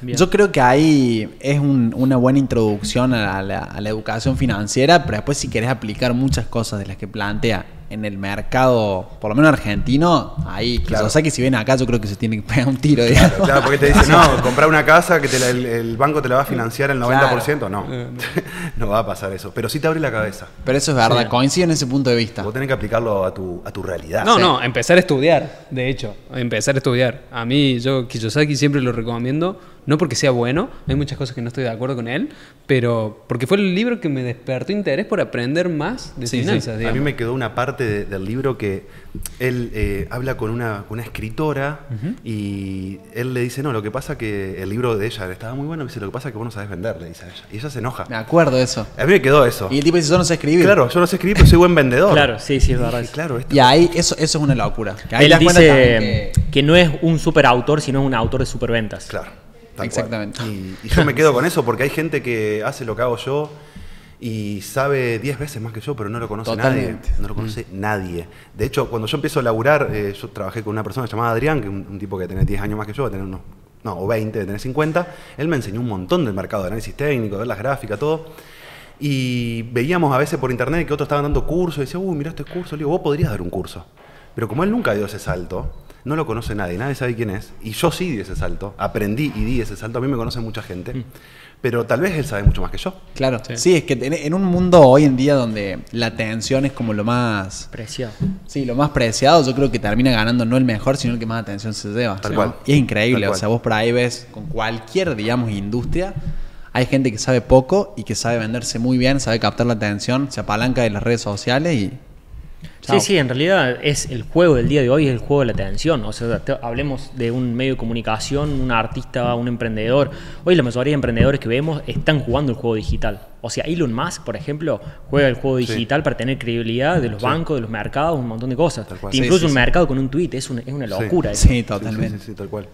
Speaker 4: Bien.
Speaker 3: Yo creo que ahí es un- una buena introducción a la, a la educación financiera, pero después si querés aplicar muchas cosas de las que plantea en el mercado, por lo menos argentino, ahí
Speaker 1: Claro.
Speaker 3: Kiyosaki si viene acá yo creo que se tiene que pegar un tiro. digamos.
Speaker 1: Claro, porque te dice, no, comprar una casa que te la- el, el banco te la va a financiar el 90%. No, no va a pasar eso. Pero sí te abre la cabeza.
Speaker 3: Pero eso es verdad,
Speaker 4: Sí.
Speaker 3: coincido en ese punto de vista.
Speaker 1: Vos tenés que aplicarlo a tu, a tu realidad.
Speaker 2: No,
Speaker 1: Sí.
Speaker 2: no, empezar a estudiar, de hecho, empezar a estudiar. A mí, yo Kiyosaki siempre lo recomiendo, no porque sea bueno, hay muchas cosas que no estoy de acuerdo con él, pero porque fue el libro que me despertó interés por aprender más de
Speaker 3: Sí, sí.
Speaker 2: finanzas.
Speaker 1: A mí me quedó una parte de- del libro que él eh, habla con una, escritora y él le dice, no, lo que pasa que el libro de ella estaba muy bueno, dice, lo que pasa que vos no sabés vender, le dice a ella. Y ella se enoja.
Speaker 3: Me acuerdo de eso.
Speaker 1: A mí me quedó eso.
Speaker 3: Y el tipo dice, yo no sé escribir.
Speaker 1: Claro, yo no sé escribir, pero soy buen vendedor.
Speaker 4: Claro, sí, sí, es verdad.
Speaker 1: Dije, claro, esto-
Speaker 3: Y ahí eso, eso es una locura. Que ahí
Speaker 4: Él dice
Speaker 3: que-
Speaker 4: que... no es un superautor, sino un autor de superventas.
Speaker 1: Claro. Tal
Speaker 3: Exactamente.
Speaker 1: cual. Y, y yo me quedo con eso porque hay gente que hace lo que hago yo y sabe 10 veces más que yo, pero no lo conoce
Speaker 3: Totalmente.
Speaker 1: nadie. No lo conoce nadie. De hecho, cuando yo empiezo a laburar, eh, yo trabajé con una persona llamada Adrián, que es un, un tipo que tiene 10 años más que yo, va a tener unos, no, o 20, de tener 50. Él me enseñó un montón del mercado de análisis técnico, de ver las gráficas, todo. Y veíamos a veces por internet que otros estaban dando cursos y decía, uy, mira este curso. Le digo, vos podrías dar un curso. Pero como él nunca dio ese salto, no lo conoce nadie, nadie sabe quién es. Y yo sí di ese salto, aprendí y di ese salto. A mí me conoce mucha gente. Pero tal vez él sabe mucho más que yo.
Speaker 3: Claro, sí. es que en, en un mundo hoy en día donde la atención es como lo más
Speaker 4: Preciado.
Speaker 3: Sí, lo más preciado, yo creo que termina ganando no el mejor, sino el que más atención se lleva.
Speaker 1: Tal
Speaker 3: ¿sí?
Speaker 1: cual.
Speaker 3: Y es increíble,
Speaker 1: Tal
Speaker 3: o
Speaker 1: cual.
Speaker 3: sea, vos por ahí ves con cualquier, digamos, industria, hay gente que sabe poco y que sabe venderse muy bien, sabe captar la atención, se apalanca de las redes sociales y... Chao.
Speaker 4: Sí, sí, en realidad es el juego del día de hoy, es el juego de la atención. O sea, te- hablemos de un medio de comunicación, un artista, un emprendedor. Hoy la mayoría de emprendedores que vemos están jugando el juego digital. O sea, Elon Musk, por ejemplo, juega el juego
Speaker 1: Sí.
Speaker 4: digital para tener credibilidad de los
Speaker 1: Sí.
Speaker 4: bancos, de los mercados, un montón de cosas.
Speaker 1: Tal cual.
Speaker 4: Te
Speaker 1: Sí,
Speaker 4: incluso
Speaker 3: sí,
Speaker 4: un
Speaker 3: sí.
Speaker 4: mercado con un tweet, es, un- es una locura.
Speaker 3: Sí,
Speaker 1: Sí,
Speaker 3: totalmente.
Speaker 1: Sí, sí, sí, tal cual.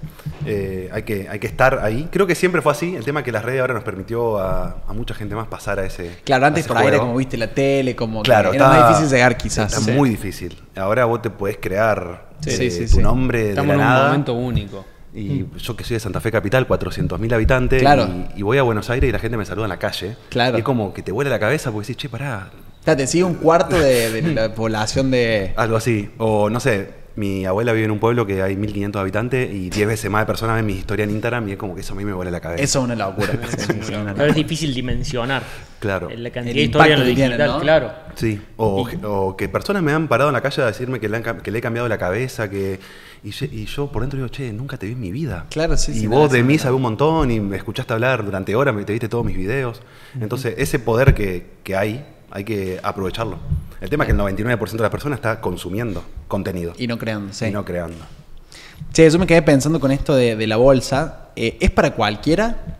Speaker 1: Eh, hay, que, hay que estar ahí. Creo que siempre fue así. El tema es que las redes ahora nos permitió a, a mucha gente más pasar a ese.
Speaker 3: Claro, antes
Speaker 1: ese
Speaker 3: por ahí era como viste la tele, como
Speaker 1: Claro,
Speaker 3: que era
Speaker 1: está-
Speaker 3: más difícil llegar quizás.
Speaker 1: Está
Speaker 3: Sí.
Speaker 1: Muy difícil. Ahora vos te podés crear
Speaker 3: Sí,
Speaker 1: eh,
Speaker 3: sí,
Speaker 1: tu nombre
Speaker 2: Estamos
Speaker 1: de
Speaker 2: en
Speaker 1: la
Speaker 2: un
Speaker 1: nada.
Speaker 2: momento único.
Speaker 1: Y yo que soy de Santa Fe Capital, 400.000 habitantes,
Speaker 3: Claro.
Speaker 1: y, y voy a Buenos Aires y la gente me saluda en la calle.
Speaker 3: Claro.
Speaker 1: Y es como que te vuela la cabeza porque decís, che, pará,
Speaker 3: O sea, te sigue un cuarto de, de la población de...
Speaker 1: algo así. O no sé, Mi abuela vive en un pueblo que hay 1500 habitantes y 10 veces más de personas ven mi historia en Instagram y es como que eso a mí me vuela la cabeza.
Speaker 3: Eso es una locura. Sí, una
Speaker 4: Pero es difícil dimensionar.
Speaker 1: Claro.
Speaker 4: La cantidad
Speaker 3: El
Speaker 4: de historia en lo digital,
Speaker 3: ¿no?
Speaker 4: claro.
Speaker 1: Sí, o, o que personas me han parado en la calle a decirme que le, han cam- que le he cambiado la cabeza, que y, yo- y yo por dentro digo, che, nunca te vi en mi vida.
Speaker 3: Claro, sí,
Speaker 1: Y
Speaker 3: sí,
Speaker 1: vos de mí sabés un montón y me escuchaste hablar durante horas, me te viste todos mis videos. Entonces, ese poder que, que hay, hay que aprovecharlo. El tema es que el 99% de las personas está consumiendo contenido
Speaker 3: Y no creando, sí.
Speaker 1: y no creando.
Speaker 3: Che, yo me quedé pensando con esto de, de la bolsa. Eh, ¿Es para cualquiera?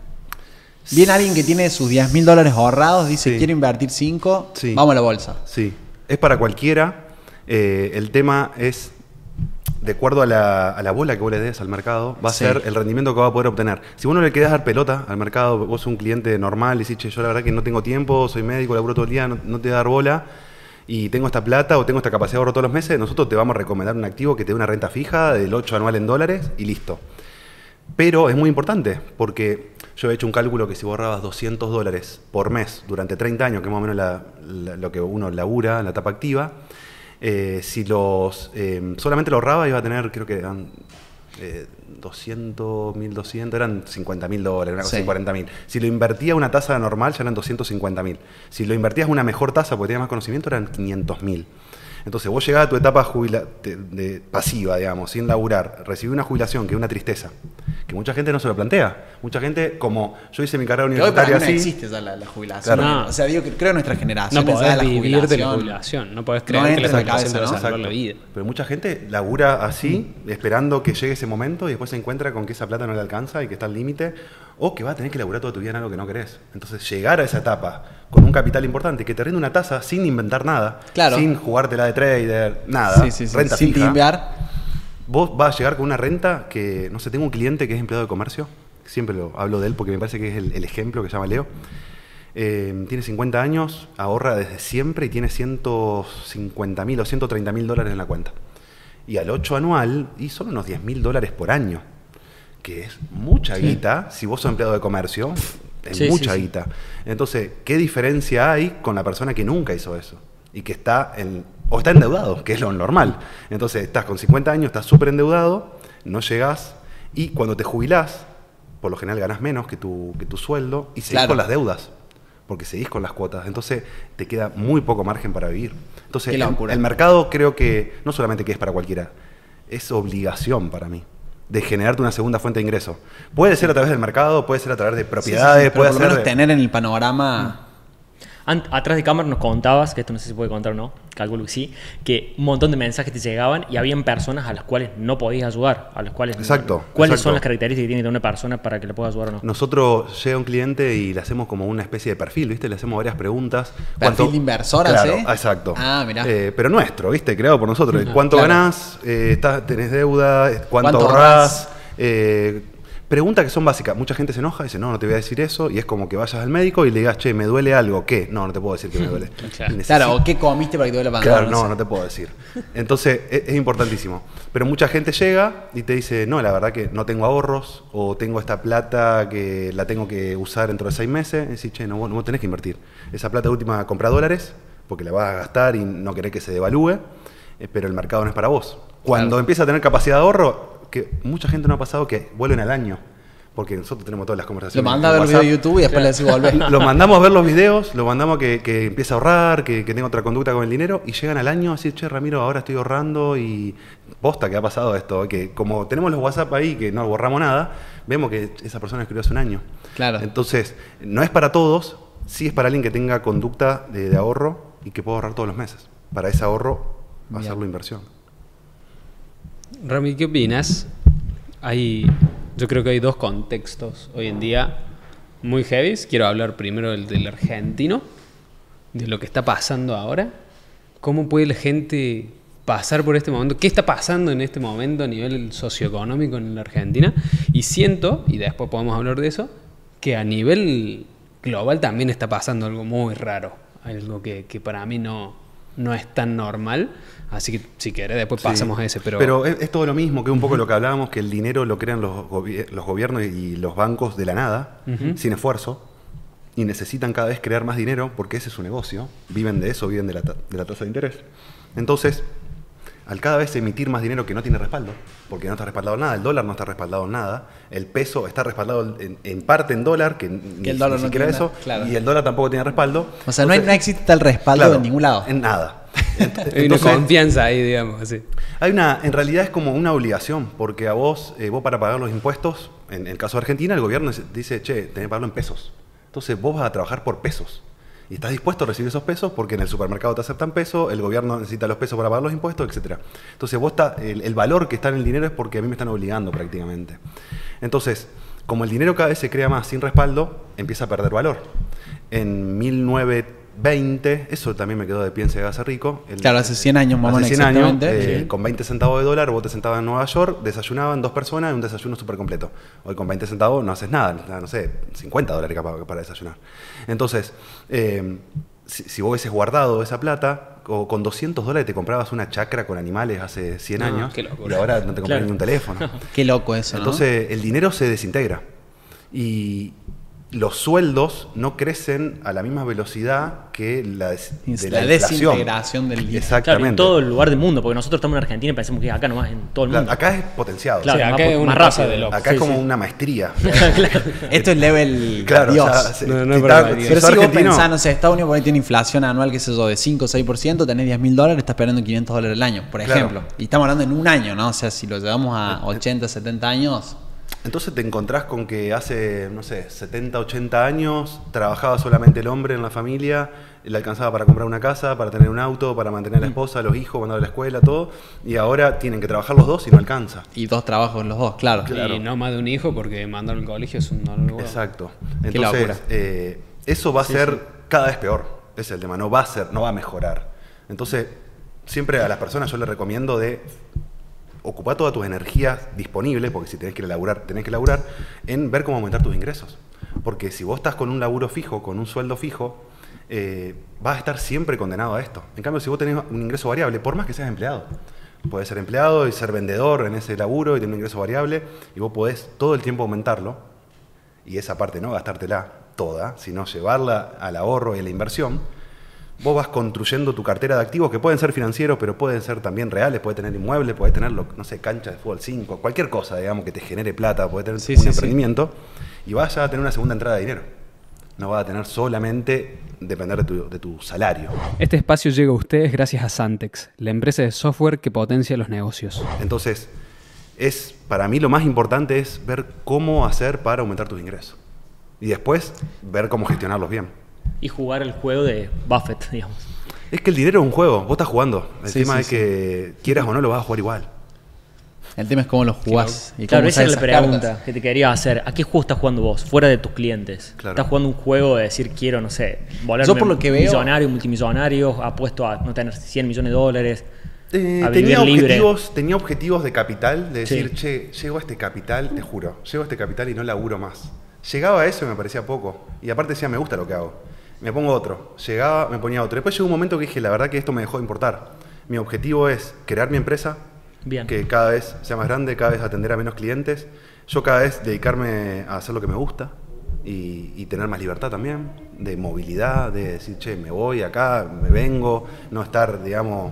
Speaker 3: Viene alguien que tiene sus 10 mil dólares ahorrados, dice
Speaker 1: Sí.
Speaker 3: quiero invertir 5,
Speaker 1: Sí.
Speaker 3: vamos a la bolsa.
Speaker 1: Sí, es para cualquiera. Eh, el tema es, de acuerdo a la, a la bola que vos le des al mercado, va a
Speaker 3: Sí.
Speaker 1: ser el rendimiento que va a poder obtener. Si vos no le querés dar pelota al mercado, vos sos un cliente normal y decís, che, yo la verdad que no tengo tiempo, soy médico, laburo todo el día, no, no te voy a dar bola, y tengo esta plata o tengo esta capacidad de ahorro todos los meses, nosotros te vamos a recomendar un activo que te dé una renta fija del 8 anual en dólares y listo. Pero es muy importante, porque yo he hecho un cálculo que si vos ahorrabas 200 dólares por mes durante 30 años, que es más o menos la- la- lo que uno labura en la etapa activa, eh, si los eh, solamente lo ahorraba iba a tener, creo que eran eh, 200, 1200, eran 50 mil dólares, una cosa
Speaker 3: Sí.
Speaker 1: así, 40 mil. Si lo invertía a una tasa normal, ya eran 250 mil. Si lo invertías a una mejor tasa, porque tenías más conocimiento, eran 500 mil. Entonces vos llegás a tu etapa jubila- de, de- pasiva, digamos, sin laburar, recibí una jubilación, que es una tristeza, que mucha gente no se lo plantea. Mucha gente, como yo hice mi carrera
Speaker 3: Que hoy para mí
Speaker 1: universitaria
Speaker 3: no
Speaker 1: así,
Speaker 3: existe ya la, la jubilación.
Speaker 2: Claro.
Speaker 3: O sea, digo que creo que nuestra generación
Speaker 2: No podés
Speaker 3: la
Speaker 2: vivir de la
Speaker 3: jubilación.
Speaker 2: No podés
Speaker 3: No
Speaker 2: creer que
Speaker 3: entra
Speaker 2: la jubilación te va a
Speaker 3: cabeza, ¿no?
Speaker 2: salvar la vida.
Speaker 1: Pero mucha gente labura así, esperando que llegue ese momento y después se encuentra con que esa plata no le alcanza y que está al límite, o que va a tener que laburar toda tu vida en algo que no querés. Entonces, llegar a esa etapa con un capital importante que te rinde una tasa sin inventar nada,
Speaker 3: Claro.
Speaker 1: sin jugártela de trader, nada,
Speaker 3: Sí, sí, sí.
Speaker 1: renta
Speaker 3: Sin
Speaker 1: fija. Vos vas a llegar con una renta que, no sé, tengo un cliente que es empleado de comercio, siempre lo hablo de él porque me parece que es el, el ejemplo que se llama Leo. Eh, tiene 50 años, ahorra desde siempre y tiene 150 mil o 130 mil dólares en la cuenta. Y al 8 anual, y son unos 10 mil dólares por año, que es mucha guita. Si vos sos empleado de comercio, es
Speaker 4: Sí,
Speaker 1: mucha
Speaker 4: sí.
Speaker 1: guita. Entonces, ¿qué diferencia hay con la persona que nunca hizo eso? Y que está en, o está endeudado, que es lo normal. Entonces, estás con 50 años, estás súper endeudado, no llegás, y cuando te jubilás, por lo general ganás menos que tu, que tu sueldo, y seguís
Speaker 3: Claro.
Speaker 1: con las deudas, porque seguís con las cuotas. Entonces, te queda muy poco margen para vivir. Entonces, el, el mercado creo que no solamente que es para cualquiera, es obligación para mí de generarte una segunda fuente de ingreso. Puede ser a través del mercado, puede ser a través de
Speaker 3: Sí, sí,
Speaker 1: propiedades,
Speaker 3: sí,
Speaker 1: puede
Speaker 3: por lo
Speaker 1: ser
Speaker 3: menos
Speaker 1: de-
Speaker 3: tener en el panorama.
Speaker 4: Ant- atrás de cámara nos contabas, que esto no sé si se puede contar o no, calculo que sí, que un montón de mensajes te llegaban y habían personas a las cuales no podías ayudar, a las cuales...
Speaker 1: Exacto,
Speaker 4: ¿Cuáles
Speaker 1: exacto.
Speaker 4: son las características que tiene de una persona para que le pueda ayudar o no?
Speaker 1: Nosotros llega un cliente y le hacemos como una especie de perfil, ¿viste? Le hacemos varias preguntas.
Speaker 3: ¿Perfil de inversor,
Speaker 1: Claro,
Speaker 3: así?
Speaker 1: exacto.
Speaker 3: Ah, mirá.
Speaker 1: Eh, pero nuestro, ¿viste? Creado por nosotros. ¿Cuánto
Speaker 3: Claro.
Speaker 1: ganás? Eh, estás- ¿Tenés deuda? ¿Cuánto,
Speaker 3: ¿Cuánto
Speaker 1: ahorrás? Eh, preguntas que son básicas. Mucha gente se enoja y dice, no, no te voy a decir eso. Y es como que vayas al médico y le digas, che, me duele algo. ¿Qué? No, no te puedo decir que me duele.
Speaker 2: Claro.
Speaker 1: Necesito-
Speaker 3: o qué comiste para que te duele la panza.
Speaker 1: Claro, no, no te puedo decir. Entonces, es, es importantísimo. Pero mucha gente llega y te dice, no, la verdad que no tengo ahorros, o tengo esta plata que la tengo que usar dentro de seis meses. Y decís, che, no, vos no tenés que invertir. Esa plata última compra dólares, porque la vas a gastar y no querés que se devalúe, eh, pero el mercado no es para vos. Cuando
Speaker 3: Claro.
Speaker 1: empieza a tener capacidad de ahorro, que mucha gente no ha pasado que vuelven al año. Porque nosotros tenemos todas las
Speaker 3: Lo
Speaker 1: conversaciones.
Speaker 3: manda a ver
Speaker 1: en
Speaker 3: los videos
Speaker 1: WhatsApp.
Speaker 3: de YouTube y después le decís volver.
Speaker 1: Lo mandamos a ver los videos, lo mandamos a que, que empiece a ahorrar, que, que tenga otra conducta con el dinero, y llegan al año a decir, che, Ramiro, ahora estoy ahorrando y posta que ha pasado esto, que como tenemos los WhatsApp ahí, que no borramos nada, vemos que esa persona escribió hace un año.
Speaker 3: Claro.
Speaker 1: Entonces, no es para todos, sí es para alguien que tenga conducta de, de ahorro y que pueda ahorrar todos los meses. Para ese ahorro,
Speaker 3: Bien.
Speaker 1: hacerlo inversión.
Speaker 2: Rami, ¿qué opinas? Hay, yo creo que hay dos contextos hoy en día muy heavy. Quiero hablar primero del, del argentino, de lo que está pasando ahora. ¿Cómo puede la gente pasar por este momento? ¿Qué está pasando en este momento a nivel socioeconómico en la Argentina? Y siento, y después podemos hablar de eso, que a nivel global también está pasando algo muy raro. Algo que, que para mí no, no es tan normal. Así que si querés, después
Speaker 1: Sí.
Speaker 2: pasamos a ese. Pero,
Speaker 1: es, es todo lo mismo, que es un poco lo que hablábamos, que el dinero lo crean los, gobi- los gobiernos y los bancos de la nada, sin esfuerzo, y necesitan cada vez crear más dinero porque ese es su negocio. Viven de eso, viven de la, ta- de la tasa de interés. Entonces, al cada vez emitir más dinero que no tiene respaldo, porque no está respaldado en nada, el dólar no está respaldado en nada, el peso está respaldado en, en parte en dólar, que, ni,
Speaker 3: el dólar
Speaker 1: ni
Speaker 3: no
Speaker 1: siquiera
Speaker 3: tiene
Speaker 1: eso,
Speaker 3: claro.
Speaker 1: y el dólar tampoco tiene respaldo.
Speaker 3: O sea, no, hay-
Speaker 1: Entonces,
Speaker 3: no existe tal respaldo
Speaker 1: claro,
Speaker 3: en ningún lado.
Speaker 1: En nada.
Speaker 2: Hay una
Speaker 1: Entonces,
Speaker 2: confianza ahí, digamos, así.
Speaker 1: hay una, en realidad es como una obligación, porque a vos, eh, vos para pagar los impuestos, en, en el caso de Argentina, el gobierno dice- dice, che, tenés que pagarlo en pesos. Entonces vos vas a trabajar por pesos. Y estás dispuesto a recibir esos pesos porque en el supermercado te aceptan pesos, el gobierno necesita los pesos para pagar los impuestos, etc. Entonces vos está, el, valor que está en el dinero es porque a mí me están obligando prácticamente. Entonces, como el dinero cada vez se crea más sin respaldo, empieza a perder valor. En 1920, eso también me quedó de pie en Segasa Rico. el-
Speaker 3: Claro, hace 100 años, más o
Speaker 1: Hace
Speaker 3: menos,
Speaker 1: 100 años,
Speaker 3: exactamente.
Speaker 1: eh,
Speaker 3: Sí.
Speaker 1: con 20 centavos de dólar, vos te sentabas en Nueva York, desayunaban dos personas en un desayuno súper completo. Hoy con 20 centavos no haces nada, no sé, 50 dólares capaz para desayunar. Entonces, eh, si, si vos hubieses guardado esa plata, o con 200 dólares te comprabas una chacra con animales hace 100
Speaker 2: No,
Speaker 1: años,
Speaker 2: qué locura.
Speaker 1: y ahora no te compras
Speaker 4: Claro.
Speaker 1: ni un teléfono.
Speaker 3: Qué loco eso, ¿no?
Speaker 1: Entonces, el dinero se desintegra. Y los sueldos no crecen a la misma velocidad que la, des- de
Speaker 3: La desintegración del dinero.
Speaker 4: Claro, en todo el lugar del mundo, porque nosotros estamos en Argentina y pensamos que acá nomás, en todo el
Speaker 1: Claro,
Speaker 4: mundo.
Speaker 1: acá es potenciado.
Speaker 4: Claro,
Speaker 2: Sí, acá es una
Speaker 4: rápido.
Speaker 2: de loco.
Speaker 1: Acá
Speaker 4: Sí,
Speaker 1: es como
Speaker 4: sí.
Speaker 1: una maestría.
Speaker 3: Esto es level
Speaker 1: Claro,
Speaker 3: Dios.
Speaker 1: o sea, se-
Speaker 2: No, no
Speaker 1: si
Speaker 2: es
Speaker 1: está-
Speaker 2: verdad.
Speaker 1: si
Speaker 3: Pero si vos
Speaker 1: argentino-
Speaker 3: pensás, no sé, Estados Unidos por ahí tiene inflación anual, qué sé yo, de 5 o 6%, tenés 10 mil dólares, estás perdiendo 500 dólares al año, por
Speaker 1: Claro.
Speaker 3: ejemplo. Y estamos hablando en un año, ¿no? O sea, si lo llevamos a 80, 70 años,
Speaker 1: Entonces te encontrás con que hace, no sé, 70, 80 años trabajaba solamente el hombre en la familia, le alcanzaba para comprar una casa, para tener un auto, para mantener a la esposa, a los hijos, mandar a la escuela, todo. Y ahora tienen que trabajar los dos y no alcanza.
Speaker 3: y dos trabajos los dos, claro.
Speaker 1: Claro.
Speaker 2: Y no más de un hijo porque mandarlo al colegio es un dolor.
Speaker 1: Exacto. Entonces, eh, eso va a ser cada vez peor. Ese es el tema. No va a ser, no va a mejorar. Entonces, siempre a las personas yo les recomiendo de ocupar todas tus energías disponibles, porque si tenés que laburar, tenés que laburar, en ver cómo aumentar tus ingresos. Porque si vos estás con un laburo fijo, con un sueldo fijo, eh, vas a estar siempre condenado a esto. En cambio, si vos tenés un ingreso variable, por más que seas empleado, puedes ser empleado y ser vendedor en ese laburo y tener un ingreso variable, y vos podés todo el tiempo aumentarlo, y esa parte no gastártela toda, sino llevarla al ahorro y a la inversión, vos vas construyendo tu cartera de activos que pueden ser financieros, pero pueden ser también reales, puedes tener inmuebles, puedes tener, no sé, cancha de fútbol 5, cualquier cosa, digamos, que te genere plata, puedes tener
Speaker 3: Sí,
Speaker 1: un
Speaker 3: sí, sí.
Speaker 1: emprendimiento, y vas a tener una segunda entrada de dinero. No vas a tener solamente depender de tu, de tu salario.
Speaker 2: Este espacio llega a ustedes gracias a Santex, la empresa de software que potencia los negocios.
Speaker 1: Entonces, es para mí lo más importante es ver cómo hacer para aumentar tus ingresos. Y después ver cómo gestionarlos bien.
Speaker 4: Y jugar el juego de Buffett, digamos.
Speaker 1: Es que el dinero es un juego, vos estás jugando. El
Speaker 3: Sí,
Speaker 1: tema
Speaker 3: sí,
Speaker 1: es que quieras o no lo vas a jugar igual.
Speaker 3: El tema es cómo lo jugás. Y
Speaker 4: Claro,
Speaker 3: cómo
Speaker 4: esa es la pregunta
Speaker 3: cartas.
Speaker 4: que te quería hacer. ¿A qué juego estás jugando vos? Fuera de tus clientes.
Speaker 1: Claro.
Speaker 4: ¿Estás jugando un juego de decir quiero, no sé,
Speaker 3: Yo por lo que veo-
Speaker 4: millonario, multimillonario, apuesto a no tener 100 millones de dólares?
Speaker 1: Eh,
Speaker 4: a
Speaker 1: tenía,
Speaker 4: vivir libre.
Speaker 1: objetivos, tenía objetivos de capital, de
Speaker 4: Sí.
Speaker 1: decir, che, llego a este capital, te juro, llego a este capital y no laburo más. Llegaba a eso y me parecía poco. Y aparte decía, me gusta lo que hago. Me pongo otro. Llegaba, me ponía otro. Después llegó un momento que dije, la verdad que esto me dejó de importar. Mi objetivo es crear mi empresa,
Speaker 4: Bien.
Speaker 1: que cada vez sea más grande, cada vez atender a menos clientes. Yo cada vez dedicarme a hacer lo que me gusta y, y tener más libertad también, de movilidad, de decir, che, me voy acá, me vengo, no estar, digamos,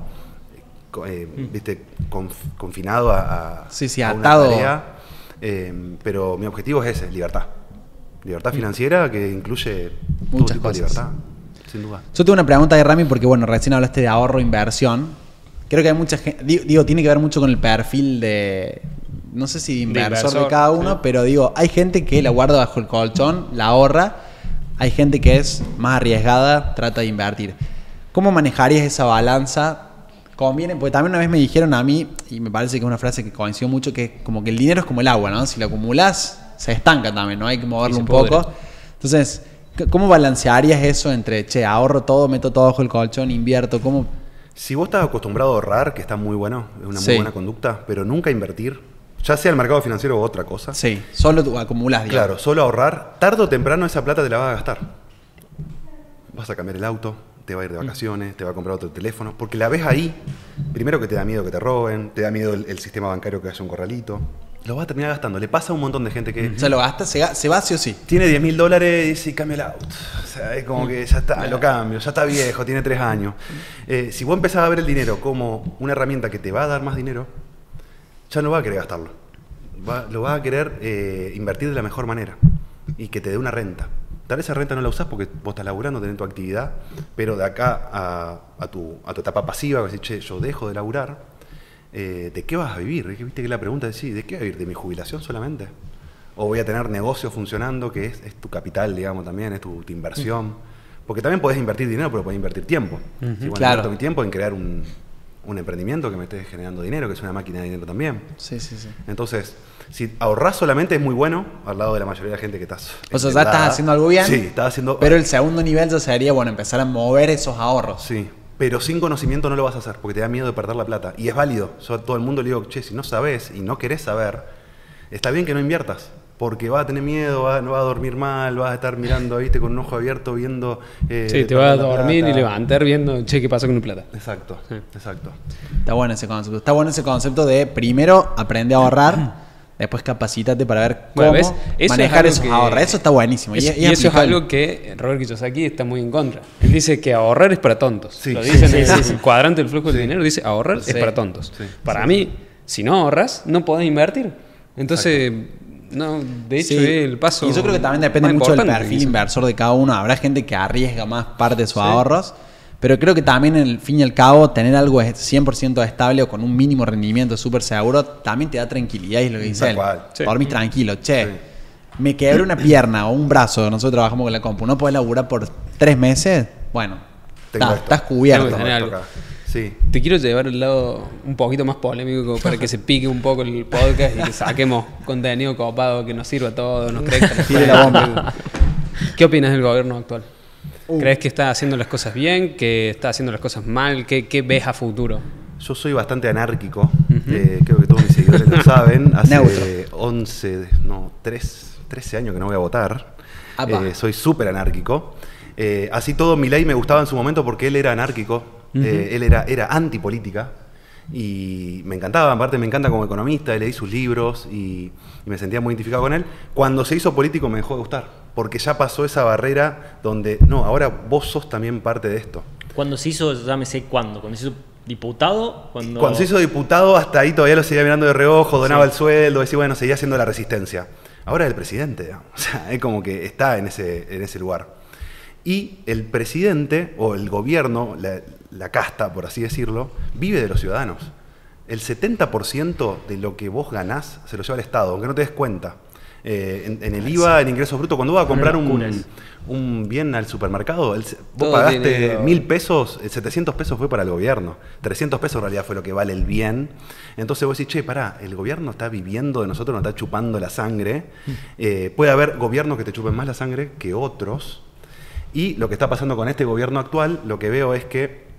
Speaker 1: eh, viste, conf- confinado a, a-
Speaker 3: Sí, sí,
Speaker 1: a una
Speaker 3: atado.
Speaker 1: tarea. Eh, pero mi objetivo es ese, libertad. Libertad financiera que incluye
Speaker 3: Muchas
Speaker 1: tipo de
Speaker 3: cosas.
Speaker 1: libertad, sin duda.
Speaker 3: Yo tengo una pregunta de Rami porque, bueno, recién hablaste de ahorro e inversión. Creo que hay mucha gente, digo, digo, tiene que ver mucho con el perfil de, no sé si de inversor de,
Speaker 2: inversor,
Speaker 3: cada uno,
Speaker 2: sí.
Speaker 3: pero digo, hay gente que la guarda bajo el colchón, la ahorra, hay gente que es más arriesgada, trata de invertir. ¿Cómo manejarías esa balanza? Conviene, porque también una vez me dijeron a mí, y me parece que es una frase que coincidió mucho, que es como que el dinero es como el agua, ¿no? Si lo acumulas, se estanca también, ¿no? Hay que moverlo un
Speaker 2: pudre.
Speaker 3: poco. Entonces, ¿cómo balancearías eso entre, che, ahorro todo, meto todo bajo el colchón, invierto? ¿Cómo?
Speaker 1: Si vos estás acostumbrado a ahorrar, que está muy bueno, es una
Speaker 3: Sí.
Speaker 1: muy buena conducta, pero nunca invertir, ya sea el mercado financiero u otra cosa,
Speaker 3: Sí, solo tú acumulas, digamos.
Speaker 1: Claro, solo ahorrar, tarde o temprano esa plata te la vas a gastar. Vas a cambiar el auto, te va a ir de vacaciones, te va a comprar otro teléfono, porque la ves ahí, primero que te da miedo que te roben, te da miedo el, el sistema bancario que haya un corralito, lo vas a terminar gastando. Le pasa a un montón de gente que
Speaker 3: O sea, lo gasta, se, ga- se va sí o sí.
Speaker 1: tiene 10 mil dólares y dice, cambia el auto. O sea, es como que ya está, lo cambio, ya está viejo, tiene 3 años. Eh, si vos empezás a ver el dinero como una herramienta que te va a dar más dinero, ya no va a querer gastarlo. Va- lo va a querer eh, invertir de la mejor manera y que te dé una renta. Tal vez esa renta no la usás porque vos estás laburando, tenés tu actividad, pero de acá a, a tu, a tu etapa pasiva, a decir, che, yo dejo de laburar, eh, ¿de qué vas a vivir? Es que Viste que la pregunta es, sí, ¿de qué voy a vivir? ¿De mi jubilación solamente? ¿O voy a tener negocios funcionando, que es, es tu capital, digamos, también, es tu, tu inversión? Porque también podés invertir dinero, pero podés invertir tiempo. Si, bueno,
Speaker 3: Claro.
Speaker 1: invierto mi tiempo en crear un, un emprendimiento que me esté generando dinero, que es una máquina de dinero también.
Speaker 3: Sí, sí, sí.
Speaker 1: Entonces, si ahorrás solamente es muy bueno, al lado de la mayoría de la gente que estás.
Speaker 3: O sea, ya estás haciendo algo bien.
Speaker 1: Sí, estás haciendo.
Speaker 3: Pero el segundo nivel ya sería, bueno, empezar a mover esos ahorros.
Speaker 1: Sí, pero sin conocimiento no lo vas a hacer porque te da miedo de perder la plata. Y es válido. Yo a todo el mundo le digo, che, si no sabes y no querés saber, está bien que no inviertas. Porque vas a tener miedo, vas- no vas a dormir mal, vas a estar mirando, viste, con un ojo abierto, viendo. eh,
Speaker 2: Sí, te vas a dormir y levantar viendo, che, ¿qué pasó con mi plata?
Speaker 1: Exacto,
Speaker 2: Sí.
Speaker 1: exacto.
Speaker 3: Está bueno ese concepto. Está bueno ese concepto de primero aprende a ahorrar, después capacítate para ver cómo
Speaker 2: Bueno, ¿ves? Eso es
Speaker 3: manejar
Speaker 2: algo
Speaker 3: esos
Speaker 2: que-
Speaker 3: ahorros. Eso está buenísimo.
Speaker 2: Es-
Speaker 3: y,
Speaker 2: y,
Speaker 3: es
Speaker 2: eso es algo que Robert Kiyosaki está muy en contra. Él dice que ahorrar es para tontos.
Speaker 1: Sí,
Speaker 2: Lo dice
Speaker 1: sí,
Speaker 2: en el
Speaker 1: sí,
Speaker 2: cuadrante del flujo de dinero, dice ahorrar
Speaker 3: Sí.
Speaker 2: es para tontos.
Speaker 1: Sí,
Speaker 2: para mí, si no ahorras, no podés invertir. Entonces, no, de hecho,
Speaker 3: Sí.
Speaker 2: es el paso.
Speaker 3: Y yo creo que también depende mucho del perfil inversor de cada uno. Habrá gente que arriesga más parte de sus ahorros, pero creo que también, el fin y al cabo, tener algo es 100% estable o con un mínimo rendimiento súper seguro también te da tranquilidad. Y es lo que dice él.
Speaker 2: Sí.
Speaker 3: Dormís tranquilo. Che,
Speaker 1: Sí.
Speaker 3: me quebré una pierna o un brazo. Nosotros trabajamos con la compu. ¿No podés laburar por tres meses? Bueno, estás cubierto.
Speaker 2: Tengo que tener algo.
Speaker 1: Sí.
Speaker 2: Te quiero llevar al lado un poquito más polémico para que se pique un poco el podcast y que saquemos contenido copado que nos sirva a todos, nos crezca.
Speaker 3: La bomba.
Speaker 2: ¿Qué opinas del gobierno actual?
Speaker 3: Uh.
Speaker 2: ¿Crees que está haciendo las cosas bien? ¿Que está haciendo las cosas mal? ¿Qué, qué ves a futuro?
Speaker 1: Yo soy bastante anárquico, eh, creo que todos mis seguidores lo saben. Hace
Speaker 3: Neutro.
Speaker 1: 11, no, 3, 13 años que no voy a votar. Eh, soy súper anárquico. Eh, así todo, Milei me gustaba en su momento porque él era anárquico, eh, él era, era antipolítica y me encantaba, aparte me encanta como economista, leí sus libros y, y me sentía muy identificado con él. Cuando se hizo político me dejó de gustar, porque ya pasó esa barrera donde, no, ahora vos sos también parte de esto.
Speaker 4: Cuando se hizo, ya me sé cuándo, cuando se hizo diputado, cuando...
Speaker 1: Cuando se hizo diputado, hasta ahí todavía lo seguía mirando de reojo, donaba el sueldo, decía, bueno, seguía haciendo la resistencia. Ahora es el presidente, digamos. o sea, es como que está en ese, en ese lugar. Y el presidente, o el gobierno, la, la casta, por así decirlo, vive de los ciudadanos. El 70% de lo que vos ganás se lo lleva el Estado, aunque no te des cuenta. Eh, en, en el IVA, en ingresos brutos, cuando vas a comprar un, bien al supermercado, el- vos
Speaker 2: Todo
Speaker 1: pagaste mil pesos, eh, 700 pesos fue para el gobierno, 300 pesos en realidad fue lo que vale el bien. Entonces vos decís, che, pará, el gobierno está viviendo de nosotros, nos está chupando la sangre. Eh, puede haber gobiernos que te chupen más la sangre que otros. Y lo que está pasando con este gobierno actual, lo que veo es que,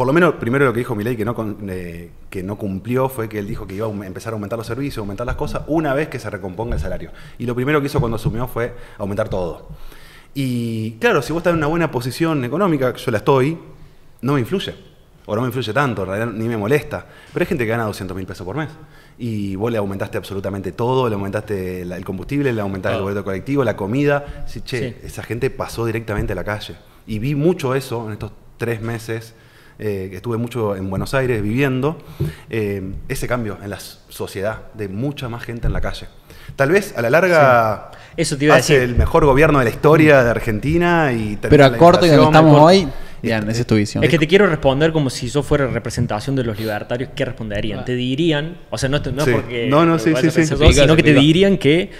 Speaker 1: por lo menos, primero lo que dijo Milei que no, eh, que no cumplió fue que él dijo que iba a empezar a aumentar los servicios, aumentar las cosas, una vez que se recomponga el salario. Y lo primero que hizo cuando asumió fue aumentar todo. Y claro, si vos estás en una buena posición económica, yo la estoy, no me influye. O no me influye tanto, en realidad ni me molesta. Pero hay gente que gana 200 mil pesos por mes. Y vos le aumentaste absolutamente todo, le aumentaste el combustible, le aumentaste el boleto colectivo, la comida. Sí, che,
Speaker 4: Sí.
Speaker 1: esa gente pasó directamente a la calle. Y vi mucho eso en estos tres meses eh, que estuve mucho en Buenos Aires viviendo, eh, ese cambio en la sociedad de mucha más gente en la calle. Tal vez a la larga
Speaker 4: Eso te iba a
Speaker 1: hace
Speaker 4: decir.
Speaker 1: el mejor gobierno de la historia de Argentina y
Speaker 3: Pero a corto y donde estamos
Speaker 1: a corto.
Speaker 3: hoy, bien, esa es tu visión.
Speaker 4: Es que te quiero responder como si yo fuera representación de los libertarios, ¿qué responderían?
Speaker 2: Ah.
Speaker 4: Te dirían, o sea, no, es- no
Speaker 1: Sí.
Speaker 4: porque
Speaker 1: No, no, sí,
Speaker 4: a
Speaker 1: sí, sí.
Speaker 4: sino que te dirían que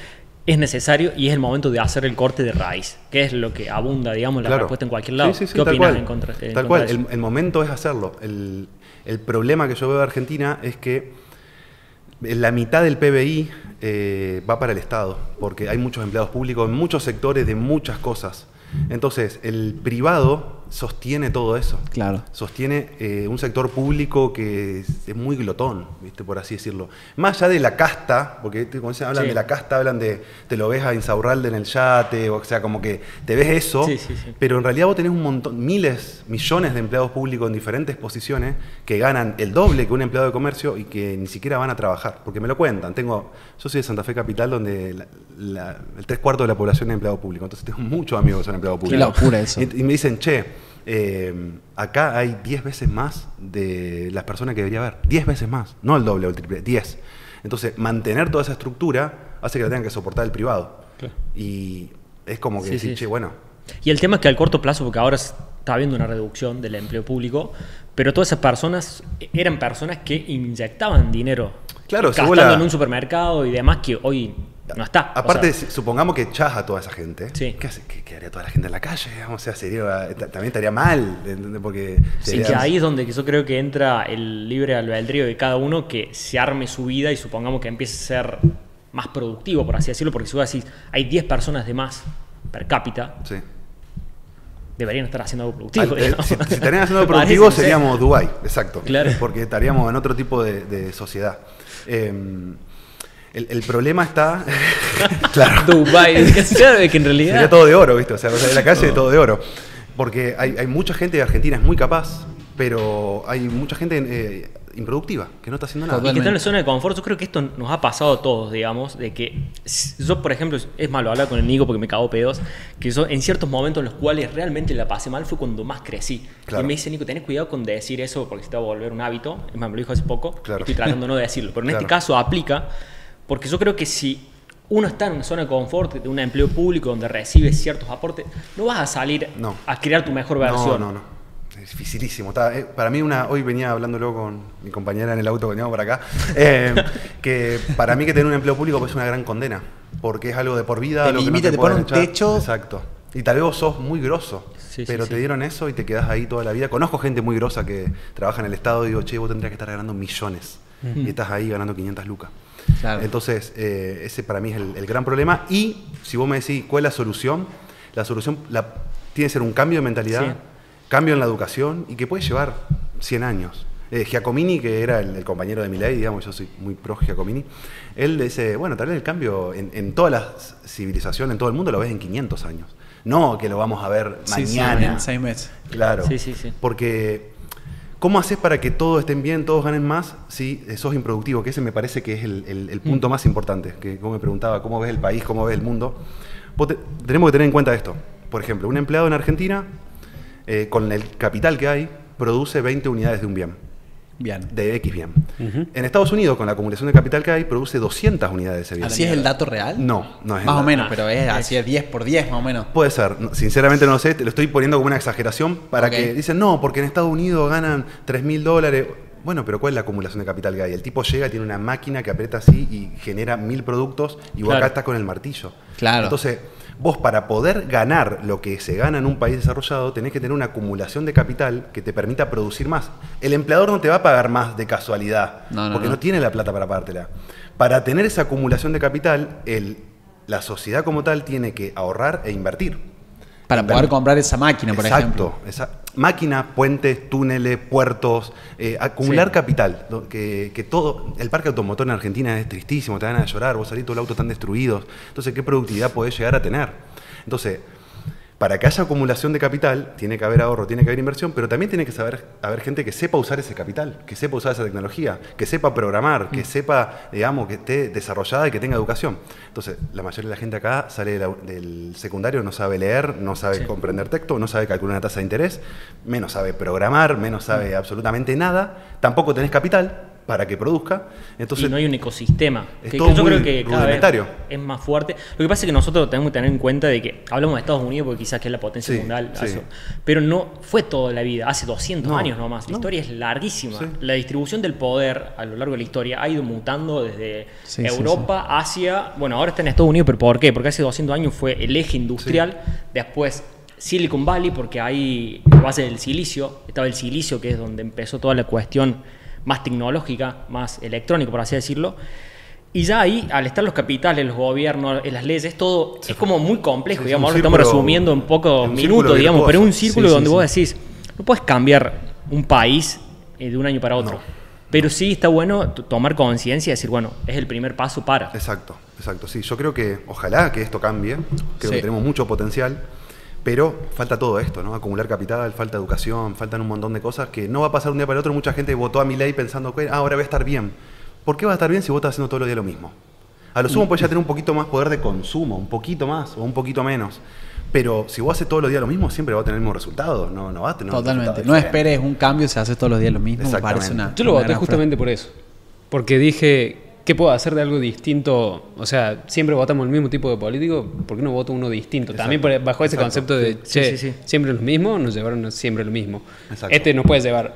Speaker 4: es necesario y es el momento de hacer el corte de raíz, que es lo que abunda, digamos, la
Speaker 1: Claro.
Speaker 4: respuesta en cualquier lado.
Speaker 1: Sí, sí, sí,
Speaker 4: ¿Qué opinas en contra, en
Speaker 1: Tal
Speaker 4: contra
Speaker 1: cual, el momento es hacerlo. El, el problema que yo veo de Argentina es que la mitad del PBI eh, va para el Estado, porque hay muchos empleados públicos en muchos sectores de muchas cosas. Entonces, el privado sostiene todo eso.
Speaker 3: Claro.
Speaker 1: Sostiene eh, un sector público que es, es muy glotón, ¿viste? por así decirlo. Más allá de la casta, porque cuando se hablan
Speaker 4: Sí.
Speaker 1: de la casta, hablan de, te lo ves a Insaurralde en el yate, o sea, como que te ves eso,
Speaker 4: Sí, sí,
Speaker 1: pero en realidad vos tenés un montón, miles, millones de empleados públicos en diferentes posiciones que ganan el doble que un empleado de comercio y que ni siquiera van a trabajar, porque me lo cuentan. Tengo, yo soy de Santa Fe Capital, donde la- la- el tres cuartos de la población es empleado público, entonces tengo muchos amigos que son empleados
Speaker 3: Qué
Speaker 1: públicos.
Speaker 3: locura eso.
Speaker 1: Y, y me dicen, che, eh, acá hay 10 veces más de las personas que debería haber. 10 veces más. No el doble o el triple, 10. Entonces, mantener toda esa estructura hace que la tengan que soportar el privado.
Speaker 2: Claro.
Speaker 1: Y es como que
Speaker 4: Sí,
Speaker 1: decir,
Speaker 4: sí,
Speaker 1: che, bueno,
Speaker 4: Y el tema es que al corto plazo, porque ahora está habiendo una reducción del empleo público, pero todas esas personas eran personas que inyectaban dinero.
Speaker 1: Claro,
Speaker 4: gastando
Speaker 1: la-
Speaker 4: en un supermercado y demás que hoy no está. O
Speaker 1: Aparte,
Speaker 4: sea,
Speaker 1: supongamos que echás a toda esa gente.
Speaker 4: Sí.
Speaker 1: ¿Qué, hace? ¿Qué, qué haría toda la gente en la calle? O sea, sería, ta- también estaría mal. Porque
Speaker 4: sí,
Speaker 1: sería-
Speaker 4: que ahí es donde yo creo que entra el libre albedrío de cada uno que se arme su vida y supongamos que empiece a ser más productivo, por así decirlo, porque si vos decís, hay 10 personas de más per cápita,
Speaker 1: Sí.
Speaker 4: deberían estar haciendo algo productivo.
Speaker 1: Eh, si, si estarían haciendo
Speaker 4: parece,
Speaker 1: productivo seríamos Dubai, exacto.
Speaker 4: Claro.
Speaker 1: Porque estaríamos en otro tipo de, de sociedad. Eh, el, el problema está. claro.
Speaker 4: Dubai, claro, es que en realidad...
Speaker 1: Sería todo de oro, ¿viste? O sea, o sea, en la calle todo de oro. Porque hay, hay mucha gente de Argentina es muy capaz, pero hay mucha gente eh, improductiva que no está haciendo nada.
Speaker 4: Y que está en
Speaker 3: Totalmente.
Speaker 4: la zona de confort. Yo creo que esto nos ha pasado a todos, digamos, de que yo, por ejemplo, es malo hablar con el Nico porque me cago pedos, que yo en ciertos momentos en los cuales realmente la pasé mal fue cuando más crecí.
Speaker 1: Claro.
Speaker 4: Y me dice, Nico, tenés cuidado con decir eso porque se te va a volver un hábito. Es más, me lo dijo hace poco.
Speaker 1: Claro.
Speaker 4: Estoy tratando no de decirlo, pero en este caso aplica porque yo creo que si uno está en una zona de confort, de un empleo público donde recibes ciertos aportes, no vas a salir
Speaker 1: No.
Speaker 4: a crear tu mejor
Speaker 1: No,
Speaker 4: versión.
Speaker 1: no, no. Es dificilísimo. Está- eh, para mí, una, hoy venía hablándolo con mi compañera en el auto que veníamos para acá, eh, que para mí que tener un empleo público pues, es una gran condena, porque es algo de por vida.
Speaker 3: Te
Speaker 1: lo que no
Speaker 3: limita, te pone un
Speaker 1: echar.
Speaker 3: techo.
Speaker 1: Exacto. Y tal vez vos sos muy grosso,
Speaker 4: Sí,
Speaker 1: pero
Speaker 4: sí.
Speaker 1: te dieron eso y te quedás ahí toda la vida. Conozco gente muy grosa que trabaja en el Estado y digo, che, vos tendrías que estar ganando millones. Y estás ahí ganando 500 lucas.
Speaker 3: Claro.
Speaker 1: Entonces, eh, ese para mí es el, el gran problema. Y si vos me decís cuál es la solución, la solución la, tiene que ser un cambio de mentalidad,
Speaker 4: Sí.
Speaker 1: cambio en la educación y que puede llevar 100 años. Eh, Giacomini, que era el, el compañero de Milei, digamos, yo soy muy pro Giacomini, él dice, bueno, tal vez el cambio en, en toda la civilización, en todo el mundo, lo ves en 500 años. No que lo vamos a ver
Speaker 3: Sí, sí,
Speaker 1: mañana.
Speaker 3: en seis meses.
Speaker 1: Claro.
Speaker 4: Sí, sí, sí.
Speaker 1: Porque, ¿cómo haces para que todos estén bien, todos ganen más, si sos improductivo? Que ese me parece que es el, el- el punto más importante. Que como me preguntaba, ¿cómo ves el país, cómo ves el mundo? Te- tenemos que tener en cuenta esto. Por ejemplo, un empleado en Argentina, eh, con el capital que hay, produce 20 unidades de un bien,
Speaker 3: Bien.
Speaker 1: de X bien. En Estados Unidos, con la acumulación de capital que hay, produce 200 unidades de ese bien.
Speaker 3: ¿Así es el dato real?
Speaker 1: No, no es
Speaker 3: Más o menos,
Speaker 4: Ah,
Speaker 3: pero es así es 10 por 10 más o menos.
Speaker 1: Puede ser, sinceramente no lo sé, te lo estoy poniendo como una exageración para que dicen, no, porque en Estados Unidos ganan 3 mil dólares. Bueno, pero ¿cuál es la acumulación de capital que hay? El tipo llega, tiene una máquina que aprieta así y genera mil productos y vos
Speaker 4: Claro.
Speaker 1: acá estás con el martillo.
Speaker 3: Claro.
Speaker 1: Entonces, vos para poder ganar lo que se gana en un país desarrollado, tenés que tener una acumulación de capital que te permita producir más. El empleador no te va a pagar más de casualidad,
Speaker 3: No, no,
Speaker 1: porque
Speaker 3: no.
Speaker 1: no tiene la plata para pagártela. Para tener esa acumulación de capital, el, la sociedad como tal tiene que ahorrar e invertir.
Speaker 3: Para poder comprar esa máquina, por ejemplo.
Speaker 1: Exacto. Máquinas, puentes, túneles, puertos, eh, acumular
Speaker 4: Sí.
Speaker 1: capital. ¿no? Que, que todo. El parque automotor en Argentina es tristísimo, te dan a llorar, vos salís, todos los autos están destruidos. Entonces, ¿qué productividad podés llegar a tener? Entonces, para que haya acumulación de capital, tiene que haber ahorro, tiene que haber inversión, pero también tiene que saber haber gente que sepa usar ese capital, que sepa usar esa tecnología, que sepa programar,
Speaker 4: Mm.
Speaker 1: que sepa, digamos, que esté desarrollada y que tenga educación. Entonces, la mayoría de la gente acá sale de la- del secundario, no sabe leer, no sabe
Speaker 4: Sí.
Speaker 1: comprender texto, no sabe calcular una tasa de interés, menos sabe programar, menos
Speaker 4: Mm.
Speaker 1: sabe absolutamente nada, tampoco tenés capital para que produzca. Entonces,
Speaker 4: y no hay un ecosistema.
Speaker 1: es
Speaker 4: Que,
Speaker 1: todo
Speaker 4: que yo
Speaker 1: muy
Speaker 4: creo que cada vez es más fuerte. Lo que pasa es que nosotros tenemos que tener en cuenta de que hablamos de Estados Unidos porque quizás que es la potencia
Speaker 1: Sí,
Speaker 4: mundial,
Speaker 1: sí.
Speaker 4: pero no fue toda la vida, hace 200
Speaker 1: No,
Speaker 4: años nomás. La
Speaker 1: no.
Speaker 4: historia es larguísima.
Speaker 1: Sí.
Speaker 4: La distribución del poder a lo largo de la historia ha ido mutando desde Europa, Asia, bueno, ahora está en Estados Unidos, pero ¿por qué? Porque hace 200 años fue el eje industrial, después Silicon Valley, porque ahí base del silicio, estaba el silicio que es donde empezó toda la cuestión más tecnológica, más electrónica, por así decirlo. Y ya ahí, al estar los capitales, los gobiernos, eh, las leyes, todo es como muy complejo,
Speaker 1: Sí,
Speaker 4: digamos. Ahora lo estamos resumiendo en pocos minutos, digamos, pero es un círculo
Speaker 3: Sí,
Speaker 4: donde vos decís, no puedes cambiar un país eh, de un año para otro.
Speaker 1: No.
Speaker 4: Pero sí está bueno tomar conciencia y decir, bueno, es el primer paso para.
Speaker 1: Exacto, exacto. Sí, yo creo que ojalá que esto cambie. Creo que tenemos mucho potencial. Pero falta todo esto, ¿no? Acumular capital, falta educación, faltan un montón de cosas que no va a pasar un día para el otro. Mucha gente votó a mi ley pensando que ah, ahora va a estar bien. ¿Por qué va a estar bien si vos estás haciendo todos los días lo mismo? A lo sumo puedes ya tener un poquito más poder de consumo, un poquito más o un poquito menos. Pero si vos haces todos los días lo mismo, siempre va a tener el mismo resultado. No, no va a tener
Speaker 3: Totalmente. No esperes un cambio si haces todos los días lo mismo. Parece una.
Speaker 2: Yo lo voté justamente por eso. Porque dije, ¿qué puedo hacer de algo distinto? O sea, siempre votamos el mismo tipo de político, ¿por qué no voto uno distinto? También bajo ese
Speaker 1: Exacto.
Speaker 2: concepto de,
Speaker 4: Sí,
Speaker 2: che,
Speaker 4: sí, sí.
Speaker 2: siempre lo mismo, nos llevaron a siempre lo mismo.
Speaker 1: Exacto.
Speaker 2: Este nos puede llevar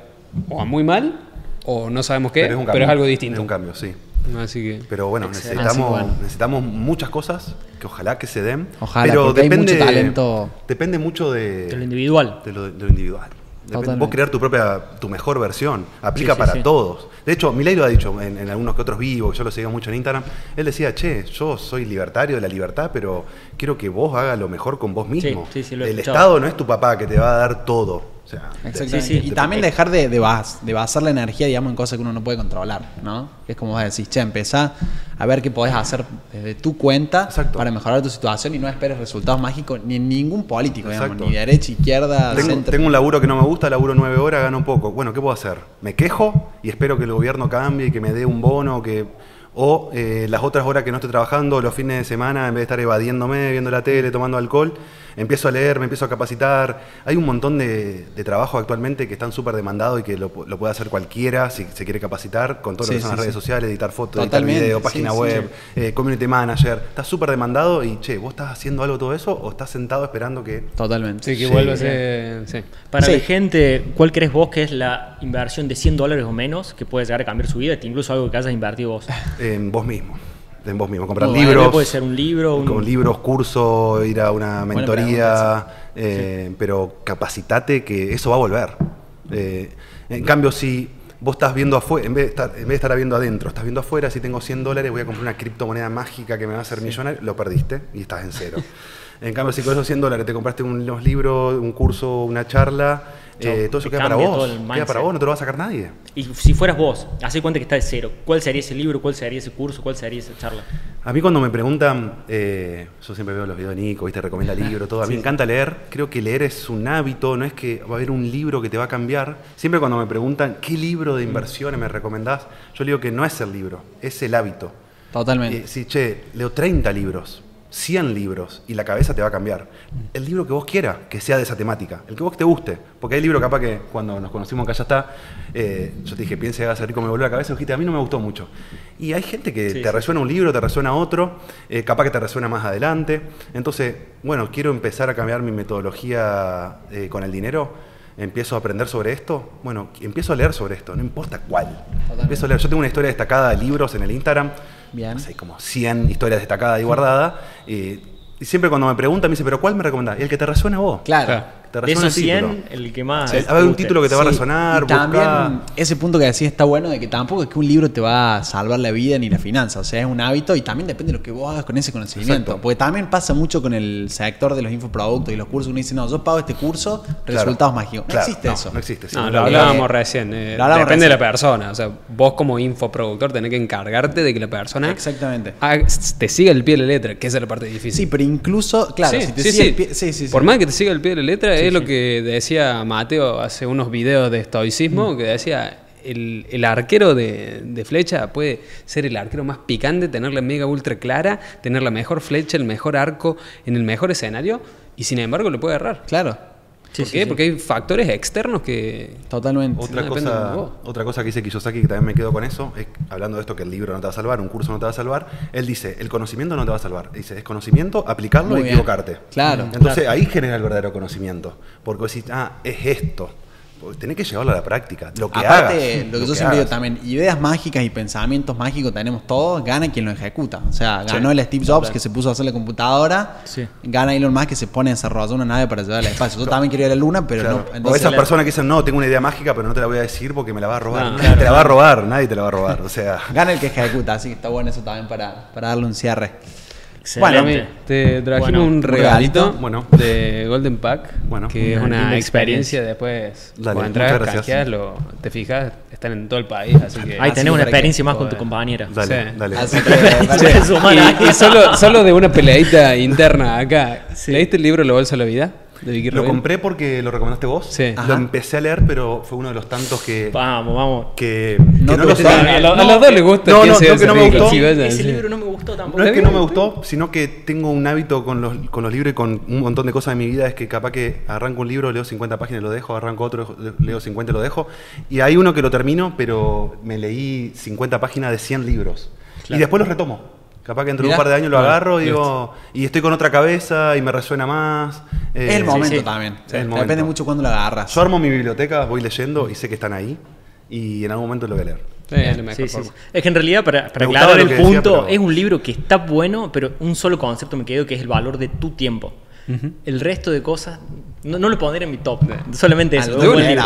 Speaker 2: o a muy mal, o no sabemos qué, pero
Speaker 1: un
Speaker 2: es,
Speaker 1: cambio,
Speaker 2: algo distinto.
Speaker 1: Es un cambio, sí.
Speaker 2: Así que...
Speaker 1: Pero bueno, necesitamos,
Speaker 3: Así, bueno.
Speaker 1: necesitamos muchas cosas que ojalá que se den.
Speaker 3: Ojalá,
Speaker 1: pero
Speaker 3: porque hay
Speaker 1: depende,
Speaker 3: mucho talento.
Speaker 1: Depende mucho de,
Speaker 4: De lo individual.
Speaker 1: de lo, de lo individual. Depende- vos crear tu propia, tu mejor versión. Aplica
Speaker 4: Sí,
Speaker 1: para
Speaker 4: sí.
Speaker 1: todos. De hecho, Milei lo ha dicho en, en algunos que otros vivos, yo lo seguía mucho en Instagram. Él decía, che, yo soy libertario de la libertad, pero quiero que vos hagas lo mejor con vos mismo. El
Speaker 4: escuchado.
Speaker 1: Estado no es tu papá que te va a dar todo. O sea.
Speaker 4: Sí, sí.
Speaker 3: Y también dejar de, de, bas- de basar la energía, digamos, en cosas que uno no puede controlar, ¿no? Es como decís, che, empezá a ver qué podés hacer desde tu cuenta
Speaker 1: Exacto.
Speaker 3: para mejorar tu situación y no esperes resultados mágicos ni en ningún político, digamos, ni derecha, izquierda,
Speaker 1: Tengo,
Speaker 3: centro.
Speaker 1: tengo un laburo que no me gusta, laburo nueve horas, gano un poco. Bueno, ¿qué puedo hacer? ¿Me quejo y espero que el gobierno cambie y que me dé un bono? que O eh, las otras horas que no estoy trabajando, los fines de semana, en vez de estar evadiéndome, viendo la tele, tomando alcohol, empiezo a leer, me empiezo a capacitar. Hay un montón de, de trabajos actualmente que están súper demandados y que lo, pu- lo puede hacer cualquiera si se quiere capacitar con todo
Speaker 3: Sí,
Speaker 1: lo que son
Speaker 3: sí,
Speaker 1: las redes
Speaker 3: sí.
Speaker 1: sociales, editar fotos,
Speaker 3: Totalmente,
Speaker 1: editar video, página
Speaker 3: sí,
Speaker 1: web, eh, community manager. Está súper demandado y, che, ¿vos estás haciendo algo de todo eso o estás sentado esperando que
Speaker 3: Totalmente.
Speaker 2: Sí, que vuelva a ser... Sí.
Speaker 4: Para
Speaker 3: Sí.
Speaker 4: la gente, ¿cuál crees vos que es la inversión de 100 dólares o menos que puede llegar a cambiar su vida? Incluso algo que hayas invertido vos.
Speaker 1: en vos mismo. En vos mismo. Comprar libros.
Speaker 4: puede ser un libro, un-
Speaker 1: Con libros, cursos, ir a una mentoría. eh, Pero capacitate que eso va a volver. Eh, en cambio, si vos estás viendo afuera, en vez, de estar, en vez de estar viendo adentro, estás viendo afuera, si tengo 100 dólares, voy a comprar una criptomoneda mágica que me va a hacer millonario, lo perdiste y estás en cero. En cambio, si con esos 100 dólares te compraste unos libros, un curso, una charla, eh, todo eso
Speaker 4: te
Speaker 1: queda para vos. Queda para vos, no te lo va a sacar nadie.
Speaker 4: Y si fueras vos, hace cuenta que está de cero. ¿Cuál sería ese libro? ¿Cuál sería ese curso? ¿Cuál sería esa charla?
Speaker 1: A mí cuando me preguntan, eh, yo siempre veo los videos de Nico, ¿viste? recomienda libros, todo. A mí me encanta leer. Creo que leer es un hábito, no es que va a haber un libro que te va a cambiar. Siempre cuando me preguntan qué libro de inversiones me recomendás, yo le digo que no es el libro, es el hábito.
Speaker 3: Totalmente.
Speaker 1: Eh, sí, che, leo 30 libros, 100 libros y la cabeza te va a cambiar. El libro que vos quieras, que sea de esa temática, el que vos te guste. Porque hay libros capaz que cuando nos conocimos acá ya está, eh, yo te dije, piense, haga ser rico, me volvió la cabeza, y dijiste, a mí no me gustó mucho. Y hay gente que
Speaker 4: Sí,
Speaker 1: te
Speaker 4: sí.
Speaker 1: resuena un libro, te resuena otro, eh, capaz que te resuena más adelante. Entonces, bueno, quiero empezar a cambiar mi metodología eh, con el dinero. Empiezo a aprender sobre esto. Bueno, empiezo a leer sobre esto, no importa cuál. Empiezo a leer. Yo tengo una historia destacada de libros en el Instagram.
Speaker 3: Bien.
Speaker 1: Sé, hay como 100 historias destacadas y guardadas. eh, y siempre cuando me preguntan, me dice, ¿pero cuál me recomendás? El que te resuene a vos.
Speaker 3: Claro.
Speaker 2: Claro.
Speaker 1: Te
Speaker 4: De esos
Speaker 1: el título.
Speaker 4: 100, el que más.
Speaker 1: Sí, a ver, un título que te va a resonar.
Speaker 3: Y también ese punto que decís está bueno de que tampoco es que un libro te va a salvar la vida ni la finanza, o sea, es un hábito y también depende de lo que vos hagas con ese conocimiento.
Speaker 1: Exacto.
Speaker 3: Porque también pasa mucho con el sector de los infoproductos y los cursos. Uno dice, no, yo pago este curso,
Speaker 1: Claro.
Speaker 3: resultados mágicos. No
Speaker 1: Claro,
Speaker 3: existe
Speaker 1: no,
Speaker 3: eso.
Speaker 1: No existe. sí.
Speaker 2: No,
Speaker 1: No,
Speaker 2: lo hablábamos
Speaker 3: eh,
Speaker 2: recién. eh,
Speaker 3: lo
Speaker 2: depende de la persona. O sea, vos como infoproductor tenés que encargarte de que la persona
Speaker 3: Exactamente.
Speaker 2: haga- te siga el pie de la letra, que esa es la parte difícil.
Speaker 3: Sí, pero incluso, claro,
Speaker 2: Sí,
Speaker 3: si te
Speaker 2: sí,
Speaker 3: sigue
Speaker 2: sí.
Speaker 3: el pie- sí, sí, sí.
Speaker 2: Por más que te siga el pie de la letra,
Speaker 4: Sí,
Speaker 2: lo que decía Mateo hace unos videos de estoicismo,
Speaker 3: Mm.
Speaker 2: que decía, el, el arquero de, de flecha puede ser el arquero más picante, tener la mega ultra clara, tener la mejor flecha, el mejor arco, en el mejor escenario, y sin embargo lo puede errar.
Speaker 3: Claro,
Speaker 4: Sí,
Speaker 2: ¿Por
Speaker 4: sí,
Speaker 2: qué?
Speaker 4: sí.
Speaker 2: Porque hay factores externos que...
Speaker 3: totalmente.
Speaker 1: Otra, cosa,
Speaker 2: de
Speaker 1: otra cosa que dice Kiyosaki, que también me quedo con eso, es hablando de esto que el libro no te va a salvar, un curso no te va a salvar, él dice, el conocimiento no te va a salvar. Dice, es conocimiento, aplicarlo y equivocarte.
Speaker 3: Claro.
Speaker 1: Entonces ahí genera el verdadero conocimiento. Porque decís, ah, es esto. Porque tenés que llevarlo a la práctica. Lo que
Speaker 3: Aparte,
Speaker 1: hagas,
Speaker 3: lo que yo siempre digo también, ideas mágicas y pensamientos mágicos tenemos todos, gana quien lo ejecuta. O sea, ganó el Steve Jobs que se puso a hacer la computadora,
Speaker 4: Sí.
Speaker 3: gana Elon Musk que se pone a desarrollar una nave para llevar al espacio. Yo también quería ir a la luna, pero
Speaker 1: Claro.
Speaker 3: no.
Speaker 1: o esas
Speaker 3: la-
Speaker 1: personas que dicen, no, tengo una idea mágica, pero no te la voy a decir porque me la va a robar.
Speaker 2: No,
Speaker 1: nadie te la va a robar, nadie te la va a robar. O sea,
Speaker 3: Gana el que ejecuta, así que está bueno eso también para, para darle un cierre.
Speaker 4: Excelente.
Speaker 2: Rami, te trajimos
Speaker 4: Bueno,
Speaker 2: un regalito
Speaker 1: regalito. Bueno.
Speaker 2: de Golden Pack,
Speaker 1: Bueno.
Speaker 2: que es
Speaker 4: Una experiencia.
Speaker 2: experiencia después.
Speaker 1: Dale,
Speaker 2: cuando entras, canjeas, lo, te fijas, están en todo el país, así que...
Speaker 4: Ahí tenés una
Speaker 3: que-
Speaker 4: experiencia más con tu compañera.
Speaker 1: dale,
Speaker 2: Sí.
Speaker 1: dale.
Speaker 3: Así que,
Speaker 2: y solo, solo de una peleadita interna acá. ¿Leíste el libro La Bolsa de la Vida? De Vicky
Speaker 1: Lo compré porque lo recomendaste vos.
Speaker 2: Sí.
Speaker 1: Lo empecé a leer, pero fue uno de los tantos que.
Speaker 4: Vamos, vamos.
Speaker 1: que,
Speaker 3: No
Speaker 1: que lo sabía.
Speaker 2: A, lo- a
Speaker 1: No,
Speaker 2: los dos les gusta.
Speaker 1: no, no, que no me
Speaker 2: ese
Speaker 1: gustó.
Speaker 4: Ese
Speaker 2: sí.
Speaker 4: libro no me gustó tampoco.
Speaker 1: No es que no me gustó, sino que tengo un hábito con los, con los libros y con un montón de cosas en mi vida. Es que capaz que arranco un libro, leo 50 páginas y lo dejo, arranco otro, leo 50 y lo dejo. Y hay uno que lo termino, pero me leí 50 páginas de 100 libros. Y después los retomo. Capaz que
Speaker 3: Mirá.
Speaker 1: un par de años lo agarro y digo, y estoy con otra cabeza y me resuena más. Eh,
Speaker 3: el momento
Speaker 4: sí.
Speaker 3: también.
Speaker 1: Sí, el
Speaker 3: Depende mucho cuando lo agarras.
Speaker 1: Yo armo mi biblioteca, voy leyendo y sé que están ahí. Y en algún momento lo voy a leer.
Speaker 2: Sí,
Speaker 4: Sí, sí. Es que en realidad, para, para aclarar el
Speaker 1: decía,
Speaker 4: punto,
Speaker 1: pero-
Speaker 4: es un libro que está bueno, pero un solo concepto me quedo que es el valor de tu tiempo. El resto de cosas no, no lo pondré en mi top. Solamente
Speaker 3: Ah,
Speaker 4: eso. Es un buen libro.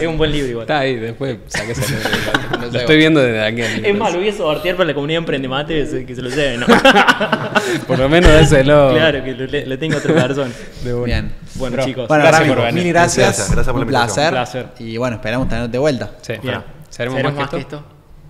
Speaker 4: Es un buen libro igual.
Speaker 2: Está ahí, después saques el
Speaker 3: Lo
Speaker 2: Lo estoy viendo desde aquí.
Speaker 4: Es más, lo voy a sortear para la comunidad Emprendemate que se, que se lo lleven, ¿no?
Speaker 2: Por lo menos déselo.
Speaker 4: claro, que lo, le, le tengo a otra persona.
Speaker 2: De una.
Speaker 3: Bien.
Speaker 4: Bueno,
Speaker 2: Bro,
Speaker 4: chicos.
Speaker 3: Bueno,
Speaker 2: Gracias
Speaker 3: Rami,
Speaker 2: por venir.
Speaker 3: mil gracias.
Speaker 1: Gracias, gracias por la
Speaker 3: un
Speaker 1: invitación.
Speaker 3: placer.
Speaker 4: Un placer.
Speaker 3: Y bueno, esperamos tenerte de vuelta.
Speaker 2: Sí.
Speaker 4: Bien.
Speaker 2: ¿Seremos más que esto?